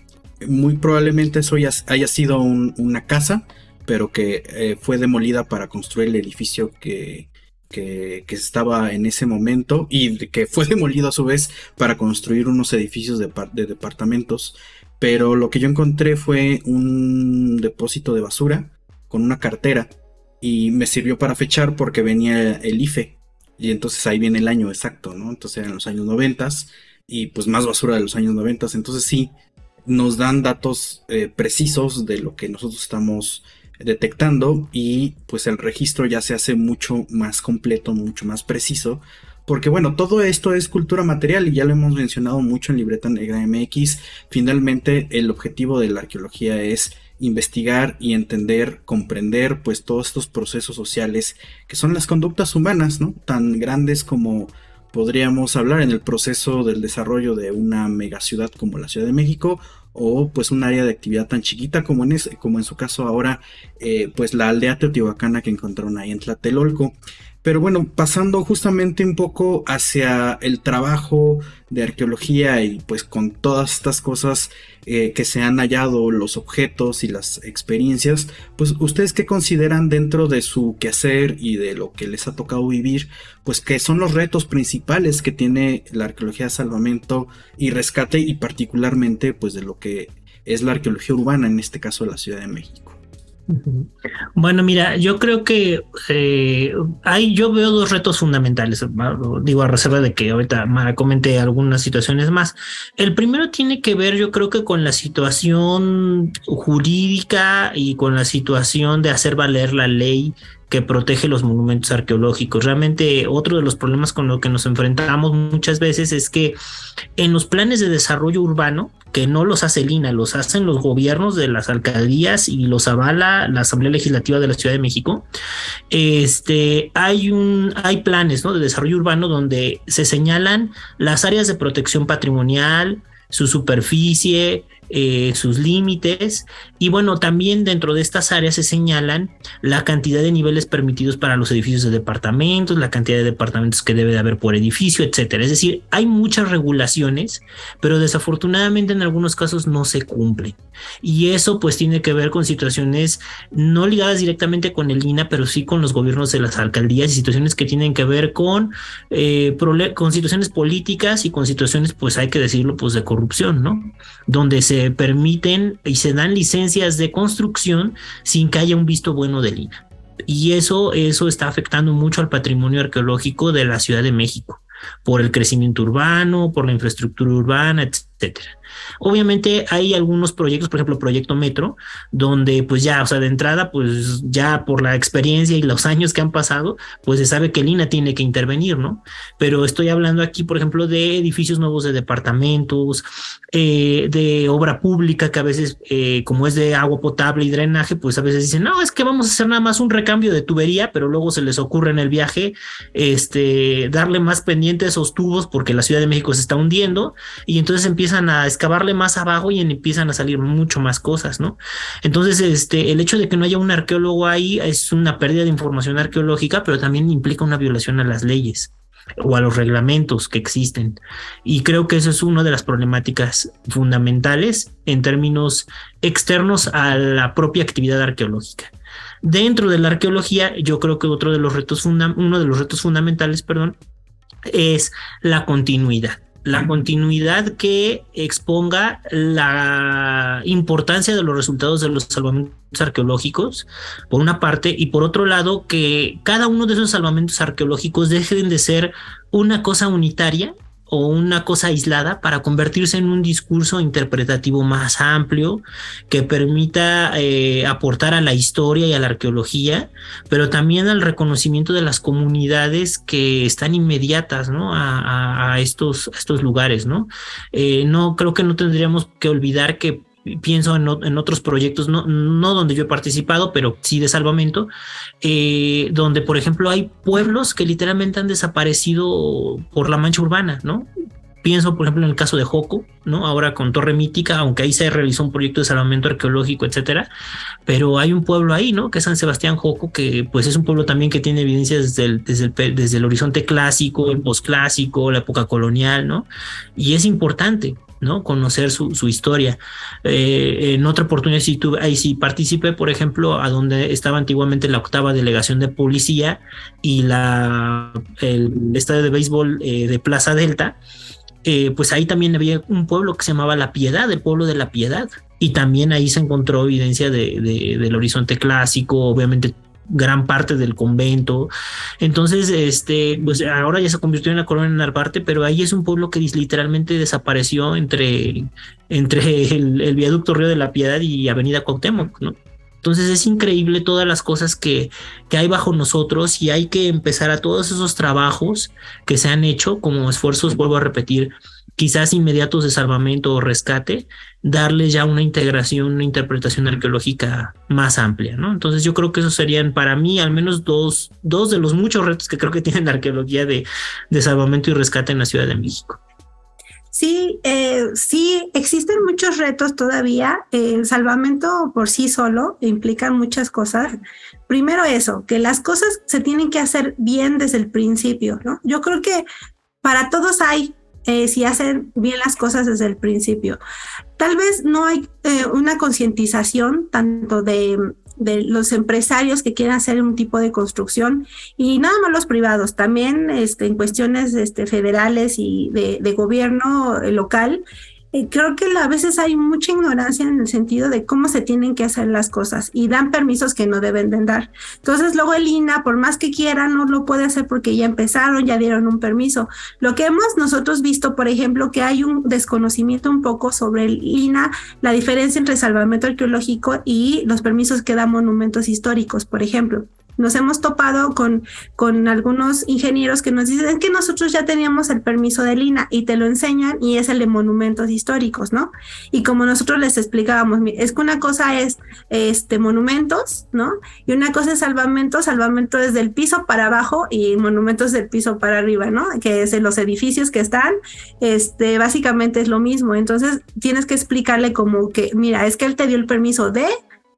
muy probablemente eso haya sido una casa, pero que eh, fue demolida para construir el edificio que, que, estaba en ese momento y que fue [LAUGHS] demolido a su vez para construir unos edificios de, de departamentos. Pero lo que yo encontré fue un depósito de basura con una cartera y me sirvió para fechar porque venía el IFE y entonces ahí viene el año exacto, ¿no? Entonces eran los años 90 y pues más basura de los años 90. Entonces sí, nos dan datos eh, precisos de lo que nosotros estamos detectando y pues el registro ya se hace mucho más completo, mucho más preciso. Porque bueno, todo esto es cultura material y ya lo hemos mencionado mucho en Libreta Negra MX. Finalmente el objetivo de la arqueología es investigar y entender, comprender pues todos estos procesos sociales que son las conductas humanas, ¿no? Tan grandes como podríamos hablar en el proceso del desarrollo de una megaciudad como la Ciudad de México o pues un área de actividad tan chiquita como en, como en su caso ahora eh, pues la aldea teotihuacana que encontraron ahí en Tlatelolco. Pero bueno, pasando justamente un poco hacia el trabajo de arqueología y pues con todas estas cosas eh, que se han hallado, los objetos y las experiencias, pues ustedes qué consideran dentro de su quehacer y de lo que les ha tocado vivir, pues que son los retos principales que tiene la arqueología de salvamento y rescate y particularmente pues de lo que es la arqueología urbana, en este caso la Ciudad de México. Bueno, mira, yo creo que eh, hay, yo veo dos retos fundamentales, digo a reserva de que ahorita Mara comente algunas situaciones más. El primero tiene que ver, yo creo que con la situación jurídica y con la situación de hacer valer la ley que protege los monumentos arqueológicos. Realmente otro de los problemas con los que nos enfrentamos muchas veces es que en los planes de desarrollo urbano, que no los hace el INA, los hacen los gobiernos de las alcaldías y los avala la Asamblea Legislativa de la Ciudad de México. Este, hay un, hay planes ¿no? de desarrollo urbano donde se señalan las áreas de protección patrimonial, su superficie, eh, sus límites y bueno, también dentro de estas áreas se señalan la cantidad de niveles permitidos para los edificios de departamentos, la cantidad de departamentos que debe de haber por edificio, etcétera. Es decir, hay muchas regulaciones, pero desafortunadamente en algunos casos no se cumplen. Y eso pues tiene que ver con situaciones no ligadas directamente con el INA, pero sí con los gobiernos de las alcaldías y situaciones que tienen que ver con, eh, con situaciones políticas y con situaciones, pues hay que decirlo, pues de corrupción, ¿no? Donde se permiten y se dan licencias de construcción sin que haya un visto bueno del INA. Y eso, eso está afectando mucho al patrimonio arqueológico de la Ciudad de México, por el crecimiento urbano, por la infraestructura urbana, etcétera. Obviamente hay algunos proyectos, por ejemplo, Proyecto Metro, donde pues ya, o sea, de entrada, pues ya por la experiencia y los [LAUGHS] años que han pasado, pues se sabe que el INA tiene que intervenir, ¿no? Pero estoy hablando aquí, por ejemplo, de edificios nuevos de departamentos, eh, de obra pública que a veces, eh, como es de agua potable y drenaje, pues a veces dicen, no, es que vamos a hacer nada más un recambio de tubería, pero luego se les ocurre en el viaje, este, darle más pendiente a esos tubos porque la Ciudad de México se está hundiendo y entonces empiezan a excavarle más abajo y empiezan a salir mucho más cosas, ¿no? Entonces, este, el hecho de que no haya un arqueólogo ahí es una pérdida de información arqueológica, pero también implica una violación a las leyes o a los reglamentos que existen. Y creo que eso es una de las problemáticas fundamentales en términos externos a la propia actividad arqueológica. Dentro de la arqueología, yo creo que otro de los retos uno de los retos fundamentales, perdón, es la continuidad la continuidad que exponga la importancia de los resultados de los salvamentos arqueológicos, por una parte, y por otro lado, que cada uno de esos salvamentos arqueológicos dejen de ser una cosa unitaria o una cosa aislada para convertirse en un discurso interpretativo más amplio que permita eh, aportar a la historia y a la arqueología, pero también al reconocimiento de las comunidades que están inmediatas ¿no? a, estos, estos lugares. ¿no? Eh, no creo que no tendríamos que olvidar que pienso en, otros proyectos, no, no donde yo he participado, pero sí de salvamento, eh, donde por ejemplo hay pueblos que literalmente han desaparecido por la mancha urbana, ¿no? Pienso, por ejemplo, en el caso de Joco, ¿no? Ahora con Torre Mítica, aunque ahí se realizó un proyecto de salvamento arqueológico, etcétera, pero hay un pueblo ahí, ¿no? Que es San Sebastián Joco, que pues es un pueblo también que tiene evidencias desde el, desde el, desde el horizonte clásico, el posclásico, la época colonial, ¿no? Y es importante, ¿no? Conocer su, historia. Eh, en otra oportunidad, sí, tuve, ahí sí participé, por ejemplo, a donde estaba antiguamente la octava delegación de policía y la, el estadio de béisbol eh, de Plaza Delta, eh, pues ahí también había un pueblo que se llamaba La Piedad, el pueblo de la Piedad. Y también ahí se encontró evidencia de, del horizonte clásico, obviamente gran parte del convento. Entonces, este, pues ahora ya se convirtió en la colonia Narvarte, pero ahí es un pueblo que literalmente desapareció entre, entre el, viaducto Río de la Piedad y Avenida Cuauhtémoc, ¿no? Entonces es increíble todas las cosas que, que, hay bajo nosotros y hay que empezar a todos esos trabajos que se han hecho como esfuerzos, vuelvo a repetir, quizás inmediatos de salvamento o rescate, darle ya una integración, una interpretación arqueológica más amplia, ¿no? Entonces yo creo que esos serían para mí al menos dos, dos de los muchos retos que creo que [LAUGHS] tiene la arqueología de, de salvamento y rescate en la Ciudad de México. Sí, eh, sí, existen muchos retos todavía. El salvamento por sí solo implica muchas cosas. Primero eso, que las cosas se tienen que hacer bien desde el principio, ¿no? Yo creo que para todos hay eh, si hacen bien las cosas desde el principio. Tal vez no hay eh, una concientización tanto de, los empresarios que quieren hacer un tipo de construcción y nada más los privados, también este, en cuestiones este, federales y de, gobierno eh, local eh, creo que a veces hay mucha ignorancia en el sentido de cómo se tienen que hacer las cosas y dan permisos que no deben de dar. Entonces luego el INA, por más que quiera, no lo puede hacer porque ya empezaron, ya dieron un permiso. Lo que hemos nosotros visto, por ejemplo, que hay un desconocimiento un poco sobre el INA, la diferencia entre salvamento arqueológico y los permisos que dan monumentos históricos, por ejemplo nos hemos topado con, con algunos ingenieros que nos dicen que nosotros ya teníamos el permiso de Lina y te lo enseñan y es el de monumentos históricos, ¿no? Y como nosotros les explicábamos, es que una cosa es este monumentos, ¿no? Y una cosa es salvamento, salvamento desde el piso para abajo y monumentos del piso para arriba, ¿no? Que es en los edificios que están, este, básicamente es lo mismo. Entonces tienes que explicarle como que, mira, es que él te dio el permiso de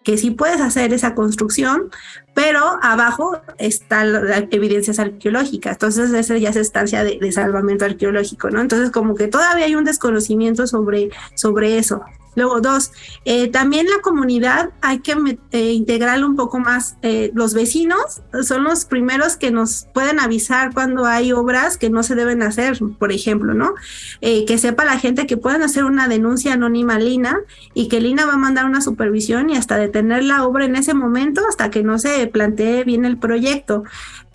que sí puedes hacer esa construcción, pero abajo están las evidencias arqueológicas. Entonces, esa ya es estancia de, de, salvamento arqueológico, ¿no? Entonces, como que todavía hay un desconocimiento sobre, sobre eso. Luego, dos, eh, también la comunidad hay que eh, integrarlo un poco más. Eh, los vecinos son los primeros que nos pueden avisar cuando hay obras que no se deben hacer, por ejemplo, ¿no? que sepa la gente que pueden hacer una denuncia anónima a Lina y que Lina va a mandar una supervisión y hasta detener la obra en ese momento hasta que no se plantee bien el proyecto.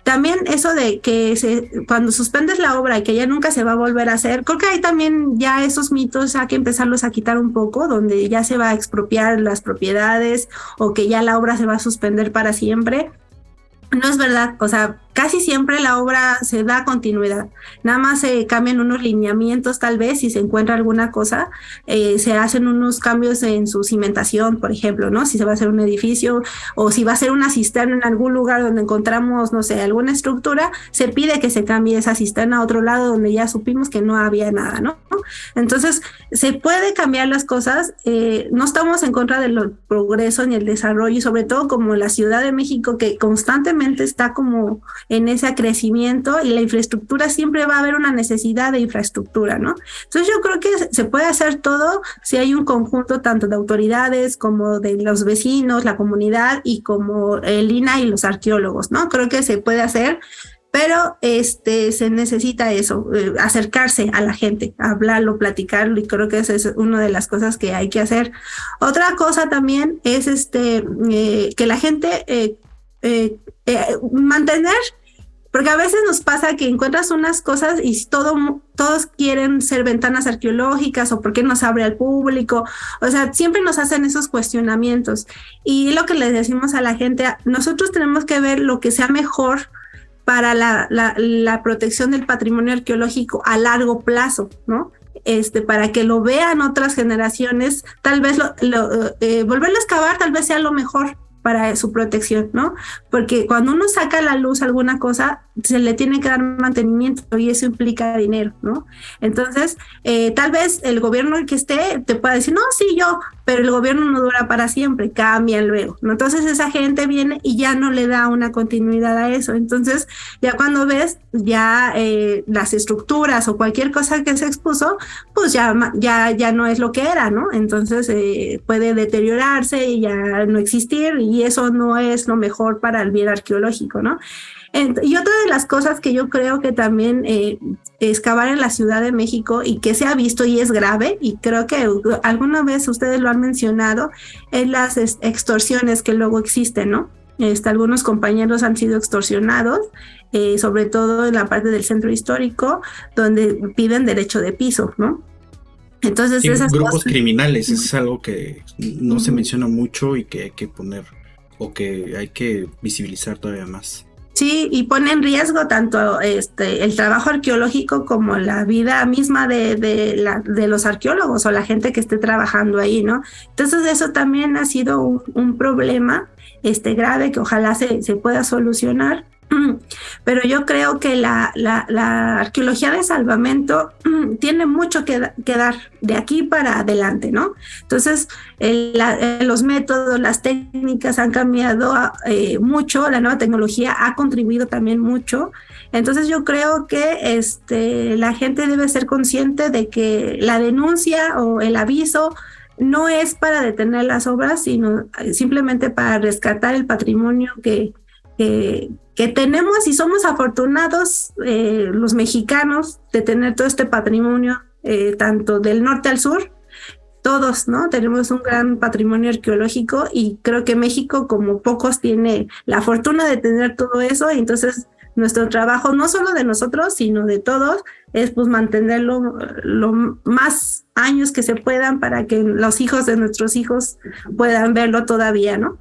También eso de que se, cuando suspendes la obra y que ya nunca se va a volver a hacer, creo que hay también ya esos mitos hay que empezarlos a quitar un poco, donde ya se va a expropiar las propiedades o que ya la obra se va a suspender para siempre. No es verdad, o sea, casi siempre la obra se da continuidad. Nada más se cambian unos lineamientos tal vez si se encuentra alguna cosa, eh, se hacen unos cambios en su cimentación, por ejemplo, ¿no? Si se va a hacer un edificio o si va a ser una cisterna en algún lugar donde encontramos, no sé, alguna estructura, se pide que se cambie esa cisterna a otro lado donde ya supimos que no había nada, ¿no? Entonces, se puede cambiar las cosas, eh, no estamos en contra del progreso ni el desarrollo y sobre todo como la Ciudad de México que constantemente está como en ese crecimiento y la infraestructura siempre va a haber una necesidad de infraestructura, ¿no? Entonces yo creo que se puede hacer todo si hay un conjunto tanto de autoridades como de los vecinos, la comunidad y como el INA y los arqueólogos, ¿no? Creo que se puede hacer pero este se necesita eso, eh, acercarse a la gente, hablarlo, platicarlo y creo que esa es una de las cosas que hay que hacer. Otra cosa también es este eh, que la gente eh, mantener porque a veces nos pasa que encuentras unas cosas y todo, todos quieren ser ventanas arqueológicas o por qué no se abre al público. O sea, siempre nos hacen esos cuestionamientos. Y lo que les decimos a la gente, nosotros tenemos que ver lo que sea mejor para la, la, protección del patrimonio arqueológico a largo plazo, ¿no? Este, para que lo vean otras generaciones, tal vez lo, eh, volverlo a excavar tal vez sea lo mejor, para su protección, ¿no? Porque cuando uno saca a la luz alguna cosa, se le tiene que dar mantenimiento y eso implica dinero, ¿no? Entonces, eh, tal vez el gobierno que esté te pueda decir, no, sí, yo, pero el gobierno no dura para siempre, cambia luego, ¿no? Entonces esa gente viene y ya no le da una continuidad a eso. Entonces, ya cuando ves ya eh, las estructuras o cualquier cosa que se expuso, pues ya, ya, ya no es lo que era, ¿no? Entonces eh, puede deteriorarse y ya no existir y eso no es lo mejor para el bien arqueológico, ¿no? Y otra de las cosas que yo creo que también eh, excavar en la Ciudad de México y que se ha visto y es grave, y creo que alguna vez ustedes lo han mencionado, es las extorsiones que luego existen, ¿no? Este, algunos compañeros han sido extorsionados, eh, sobre todo en la parte del centro histórico, donde piden derecho de piso, ¿no? Entonces, esas grupos criminales es algo que no se menciona mucho y que hay que poner o que hay que visibilizar todavía más. Sí, y pone en riesgo tanto este, el trabajo arqueológico como la vida misma de, los arqueólogos o la gente que esté trabajando ahí, ¿no? Entonces eso también ha sido un, un problema este, grave que ojalá se, se pueda solucionar [CLEARS THROAT] pero yo creo que la, arqueología de salvamento [CLEARS THROAT] tiene mucho que, dar de aquí para adelante, ¿no? Entonces, los métodos, las técnicas han cambiado eh, mucho, la nueva tecnología ha contribuido también mucho. Entonces, yo creo que este, la gente debe ser consciente de que la denuncia o el aviso no es para detener las obras, sino simplemente para rescatar el patrimonio que, tenemos y somos afortunados eh, los mexicanos de tener todo este patrimonio, eh, tanto del norte al sur, todos, ¿no? Tenemos un gran patrimonio arqueológico y creo que México, como pocos, tiene la fortuna de tener todo eso. Entonces, nuestro trabajo, no solo de nosotros, sino de todos, es pues mantenerlo lo más años que se puedan para que los hijos de nuestros hijos puedan verlo todavía, ¿no?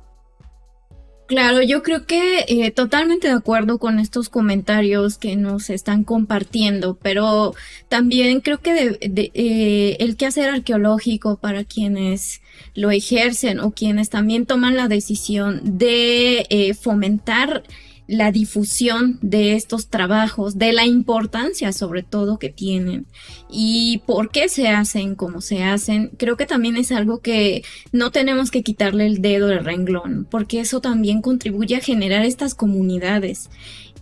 Claro, yo creo que eh, totalmente de acuerdo con estos comentarios que nos están compartiendo, pero también creo que de, eh, el quehacer arqueológico para quienes lo ejercen o quienes también toman la decisión de eh, fomentar la difusión de estos trabajos, de la importancia sobre todo que tienen y por qué se hacen como se hacen, creo que también es algo que no tenemos que quitarle el dedo del renglón, porque eso también contribuye a generar estas comunidades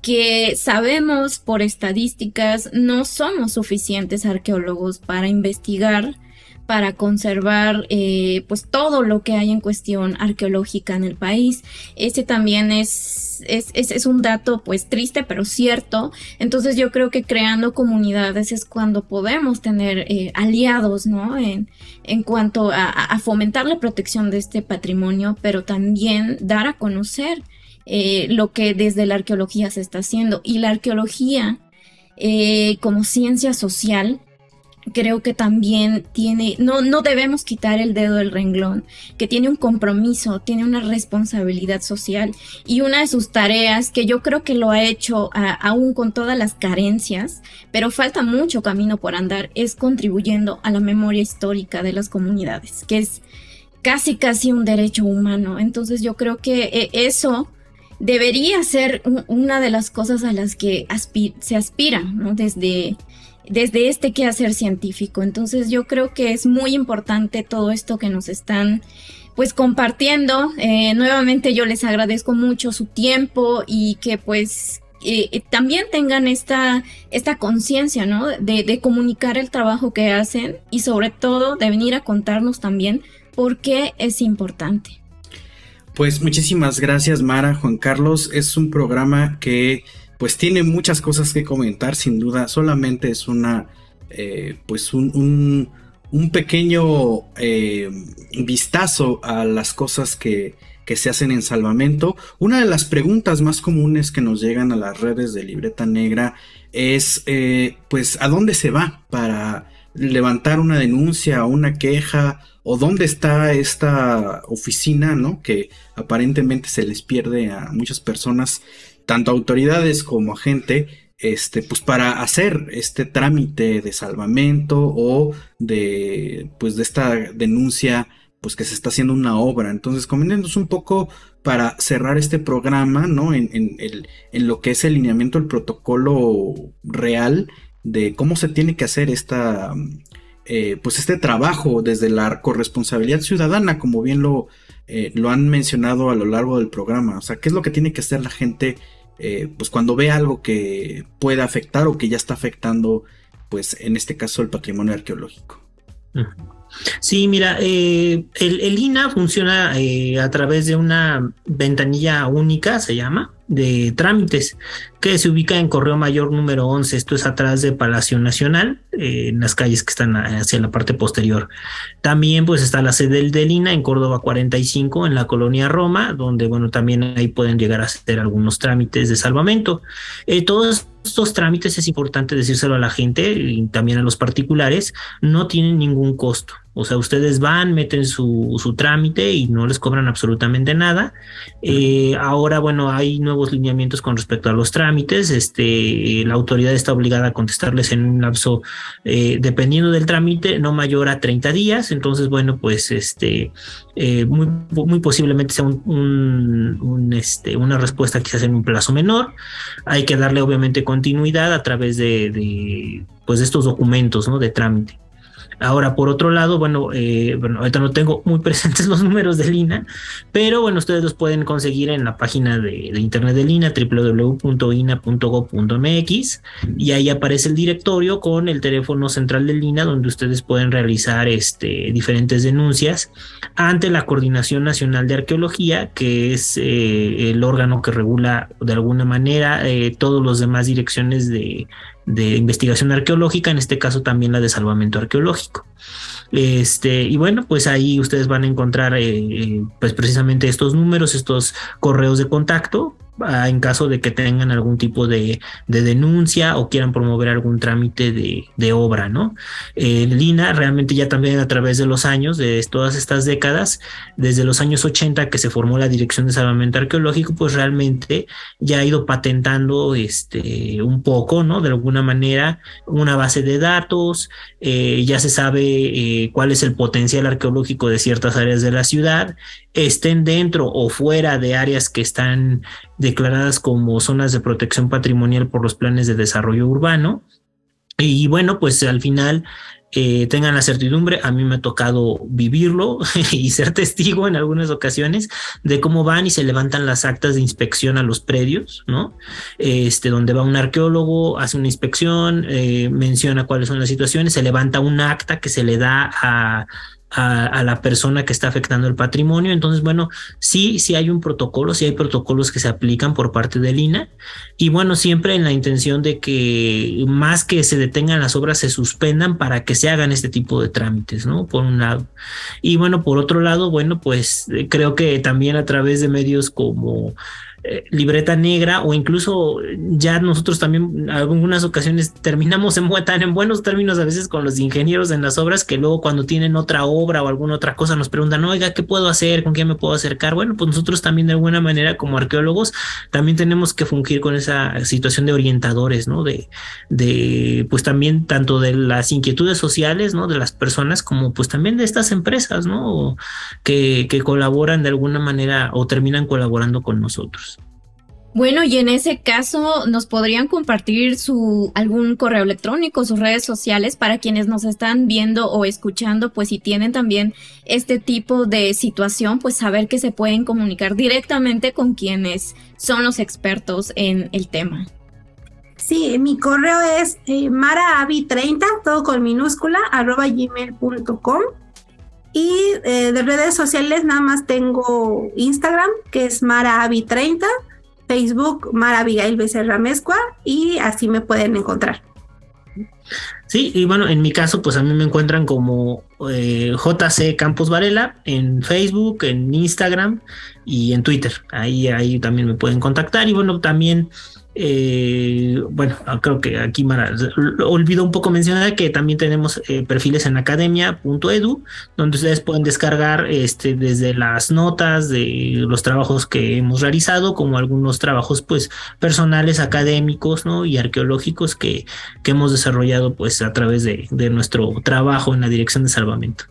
que sabemos por estadísticas no somos suficientes arqueólogos para investigar para conservar eh, pues todo lo que hay en cuestión arqueológica en el país. Ese también es, es, es, un dato pues triste pero cierto. Entonces yo creo que creando comunidades es cuando podemos tener eh, aliados, ¿no? En, en cuanto a, fomentar la protección de este patrimonio, pero también dar a conocer eh, lo que desde la arqueología se está haciendo. Y la arqueología como ciencia social creo que también tiene, no, no debemos quitar el dedo del renglón, que tiene un compromiso, tiene una responsabilidad social y una de sus tareas, que yo creo que lo ha hecho aún con todas las carencias, pero falta mucho camino por andar, es contribuyendo a la memoria histórica de las comunidades, que es casi casi un derecho humano. Entonces yo creo que eh, eso debería ser una de las cosas a las que se aspira, ¿no? Desde desde este quehacer científico. Entonces yo creo que es muy importante todo esto que nos están pues compartiendo. Eh, nuevamente yo les agradezco mucho su tiempo y que pues eh, también tengan esta, esta conciencia, ¿no? De, comunicar el trabajo que hacen y sobre todo de venir a contarnos también por qué es importante. Pues muchísimas gracias Mara, Juan Carlos. Es un programa que pues tiene muchas cosas que comentar, sin duda. Solamente es una, eh, pues un, un, pequeño eh, vistazo a las cosas que, que se hacen en salvamento. Una de las preguntas más comunes que nos llegan a las redes de Libreta Negra es, eh, pues, ¿a dónde se va para levantar una denuncia o una queja? ¿O dónde está esta oficina, ¿no? Que aparentemente se les pierde a muchas personas, tanto autoridades como gente, este, pues para hacer este trámite de salvamento o de, pues de esta denuncia pues que se está haciendo una obra. Entonces, coméntenos un poco para cerrar este programa, ¿no? En, el, en lo que es el lineamiento del protocolo real de cómo se tiene que hacer esta, eh, pues este trabajo desde la corresponsabilidad ciudadana, como bien lo, eh, lo han mencionado a lo largo del programa. O sea, ¿qué es lo que tiene que hacer la gente, eh, pues cuando ve algo que pueda afectar o que ya está afectando, pues en este caso el patrimonio arqueológico? Sí, mira, eh, el, INA funciona eh, a través de una ventanilla única, se llama, de trámites, que se ubica en Correo Mayor número 11, esto es atrás de Palacio Nacional, eh, en las calles que están hacia la parte posterior. También pues está la sede del, INA en Córdoba 45, en la colonia Roma, donde bueno, también ahí pueden llegar a hacer algunos trámites de salvamento. todos estos trámites es importante decírselo a la gente y también a los particulares, no tienen ningún costo. O sea, ustedes van, meten su, su trámite y no les cobran absolutamente nada. Eh, ahora, bueno, hay nuevos lineamientos con respecto a los trámites. Este, la autoridad está obligada a contestarles en un lapso, eh, dependiendo del trámite, no mayor a 30 días. Entonces, bueno, pues este, eh, muy, muy posiblemente sea un, este, una respuesta quizás en un plazo menor. Hay que darle obviamente continuidad a través de, de pues, de estos documentos ¿no? de trámite. Ahora, por otro lado, bueno, eh, bueno, ahorita no tengo muy [LAUGHS] presentes los números de Lina, pero bueno, ustedes los pueden conseguir en la página de, internet de Lina, www.ina.gov.mx, y ahí aparece el directorio con el teléfono central de Lina, donde ustedes pueden realizar este, diferentes denuncias ante la Coordinación Nacional de Arqueología, que es eh, el órgano que regula de alguna manera eh, todos los demás direcciones de de investigación arqueológica, en este caso también la de salvamento arqueológico. Este, y bueno, pues ahí ustedes van a encontrar eh, eh, pues precisamente estos números, estos correos de contacto en caso de que tengan algún tipo de, denuncia o quieran promover algún trámite de, obra, ¿no? Lina realmente ya también a través de los años, de todas estas décadas, desde los años 80 que se formó la Dirección de Salvamento Arqueológico, pues realmente ya ha ido patentando este, un poco, ¿no? De alguna manera, una base de datos, eh, ya se sabe eh, cuál es el potencial arqueológico de ciertas áreas de la ciudad, estén dentro o fuera de áreas que están declaradas como zonas de protección patrimonial por los planes de desarrollo urbano. Y bueno, pues al final eh, tengan la certidumbre, a mí me ha tocado vivirlo [LAUGHS] y ser testigo en algunas ocasiones de cómo van y se levantan las actas de inspección a los predios, ¿no? Este, donde va un arqueólogo, hace una inspección, eh, menciona cuáles son las situaciones, se levanta un acta que se le da a a, la persona que está afectando el patrimonio. Entonces, bueno, sí, sí hay un protocolo, sí hay protocolos que se aplican por parte del INA y bueno, siempre en la intención de que más que se detengan las obras, se suspendan para que se hagan este tipo de trámites, ¿no? Por un lado. Y bueno, por otro lado, bueno, pues eh, creo que también a través de medios como eh, libreta negra o incluso ya nosotros también en algunas ocasiones terminamos en, tan en buenos términos a veces con los ingenieros en las obras que luego cuando tienen otra obra o alguna otra cosa nos preguntan, oiga, ¿qué puedo hacer? ¿Con quién me puedo acercar? Bueno, pues nosotros también de alguna manera como arqueólogos también tenemos que fungir con esa situación de orientadores, ¿no? De, de pues también tanto de las inquietudes sociales, ¿no? De las personas como pues también de estas empresas, ¿no? Que, que colaboran de alguna manera o terminan colaborando con nosotros. Bueno, y en ese caso, ¿nos podrían compartir su algún correo electrónico, sus redes sociales para quienes nos están viendo o escuchando, pues si tienen también este tipo de situación, pues saber que se pueden comunicar directamente con quienes son los expertos en el tema? Sí, mi correo es eh, maraavi30, todo con minúscula, arroba gmail.com. Y eh, de redes sociales nada más tengo Instagram, que es maraavi30 Facebook Mara Abigail Becerra Mezcua y así me pueden encontrar. Sí, y bueno, en mi caso, pues a mí me encuentran como eh, JC Campos Varela en Facebook, en Instagram y en Twitter. Ahí, ahí también me pueden contactar. Y bueno, también eh, bueno, creo que aquí Mara olvidó un poco mencionar que también tenemos eh, perfiles en academia.edu, donde ustedes pueden descargar este, desde las notas de los trabajos que hemos realizado, como algunos trabajos pues personales, académicos, ¿no? Y arqueológicos que, que hemos desarrollado pues a través de, de nuestro trabajo en la dirección de salvamento.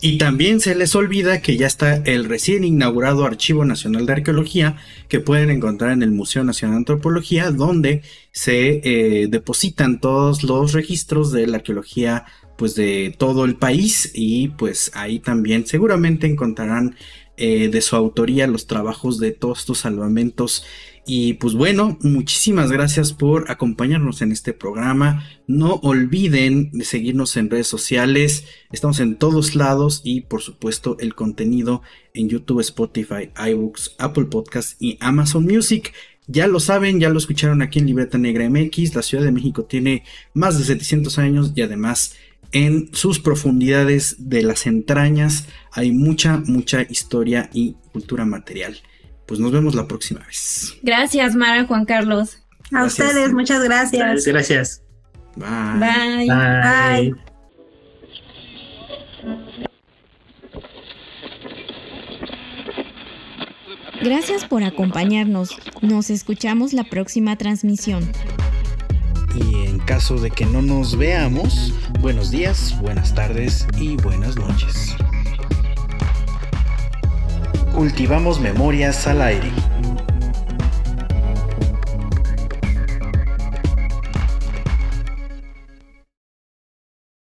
Y también se les olvida que ya está el recién inaugurado Archivo Nacional de Arqueología que pueden encontrar en el Museo Nacional de Antropología, donde se eh, depositan todos los registros de la arqueología pues de todo el país. Y pues ahí también seguramente encontrarán eh, de su autoría los trabajos de todos estos salvamentos y pues bueno, muchísimas gracias por acompañarnos en este programa. No olviden de seguirnos en redes sociales. Estamos en todos lados y por supuesto el contenido en YouTube, Spotify, iBooks, Apple Podcasts y Amazon Music. Ya lo saben, ya lo escucharon aquí en Libreta Negra MX. La Ciudad de México tiene más de 700 años y además en sus profundidades de las entrañas hay mucha, mucha historia y cultura material pues nos vemos la próxima vez. Gracias, Mara, Juan Carlos. A ustedes, muchas gracias. Gracias. Bye. Bye. Bye. Gracias por acompañarnos. Nos escuchamos la próxima transmisión. Y en caso de que no nos veamos, buenos días, buenas tardes y buenas noches. Cultivamos memorias al aire.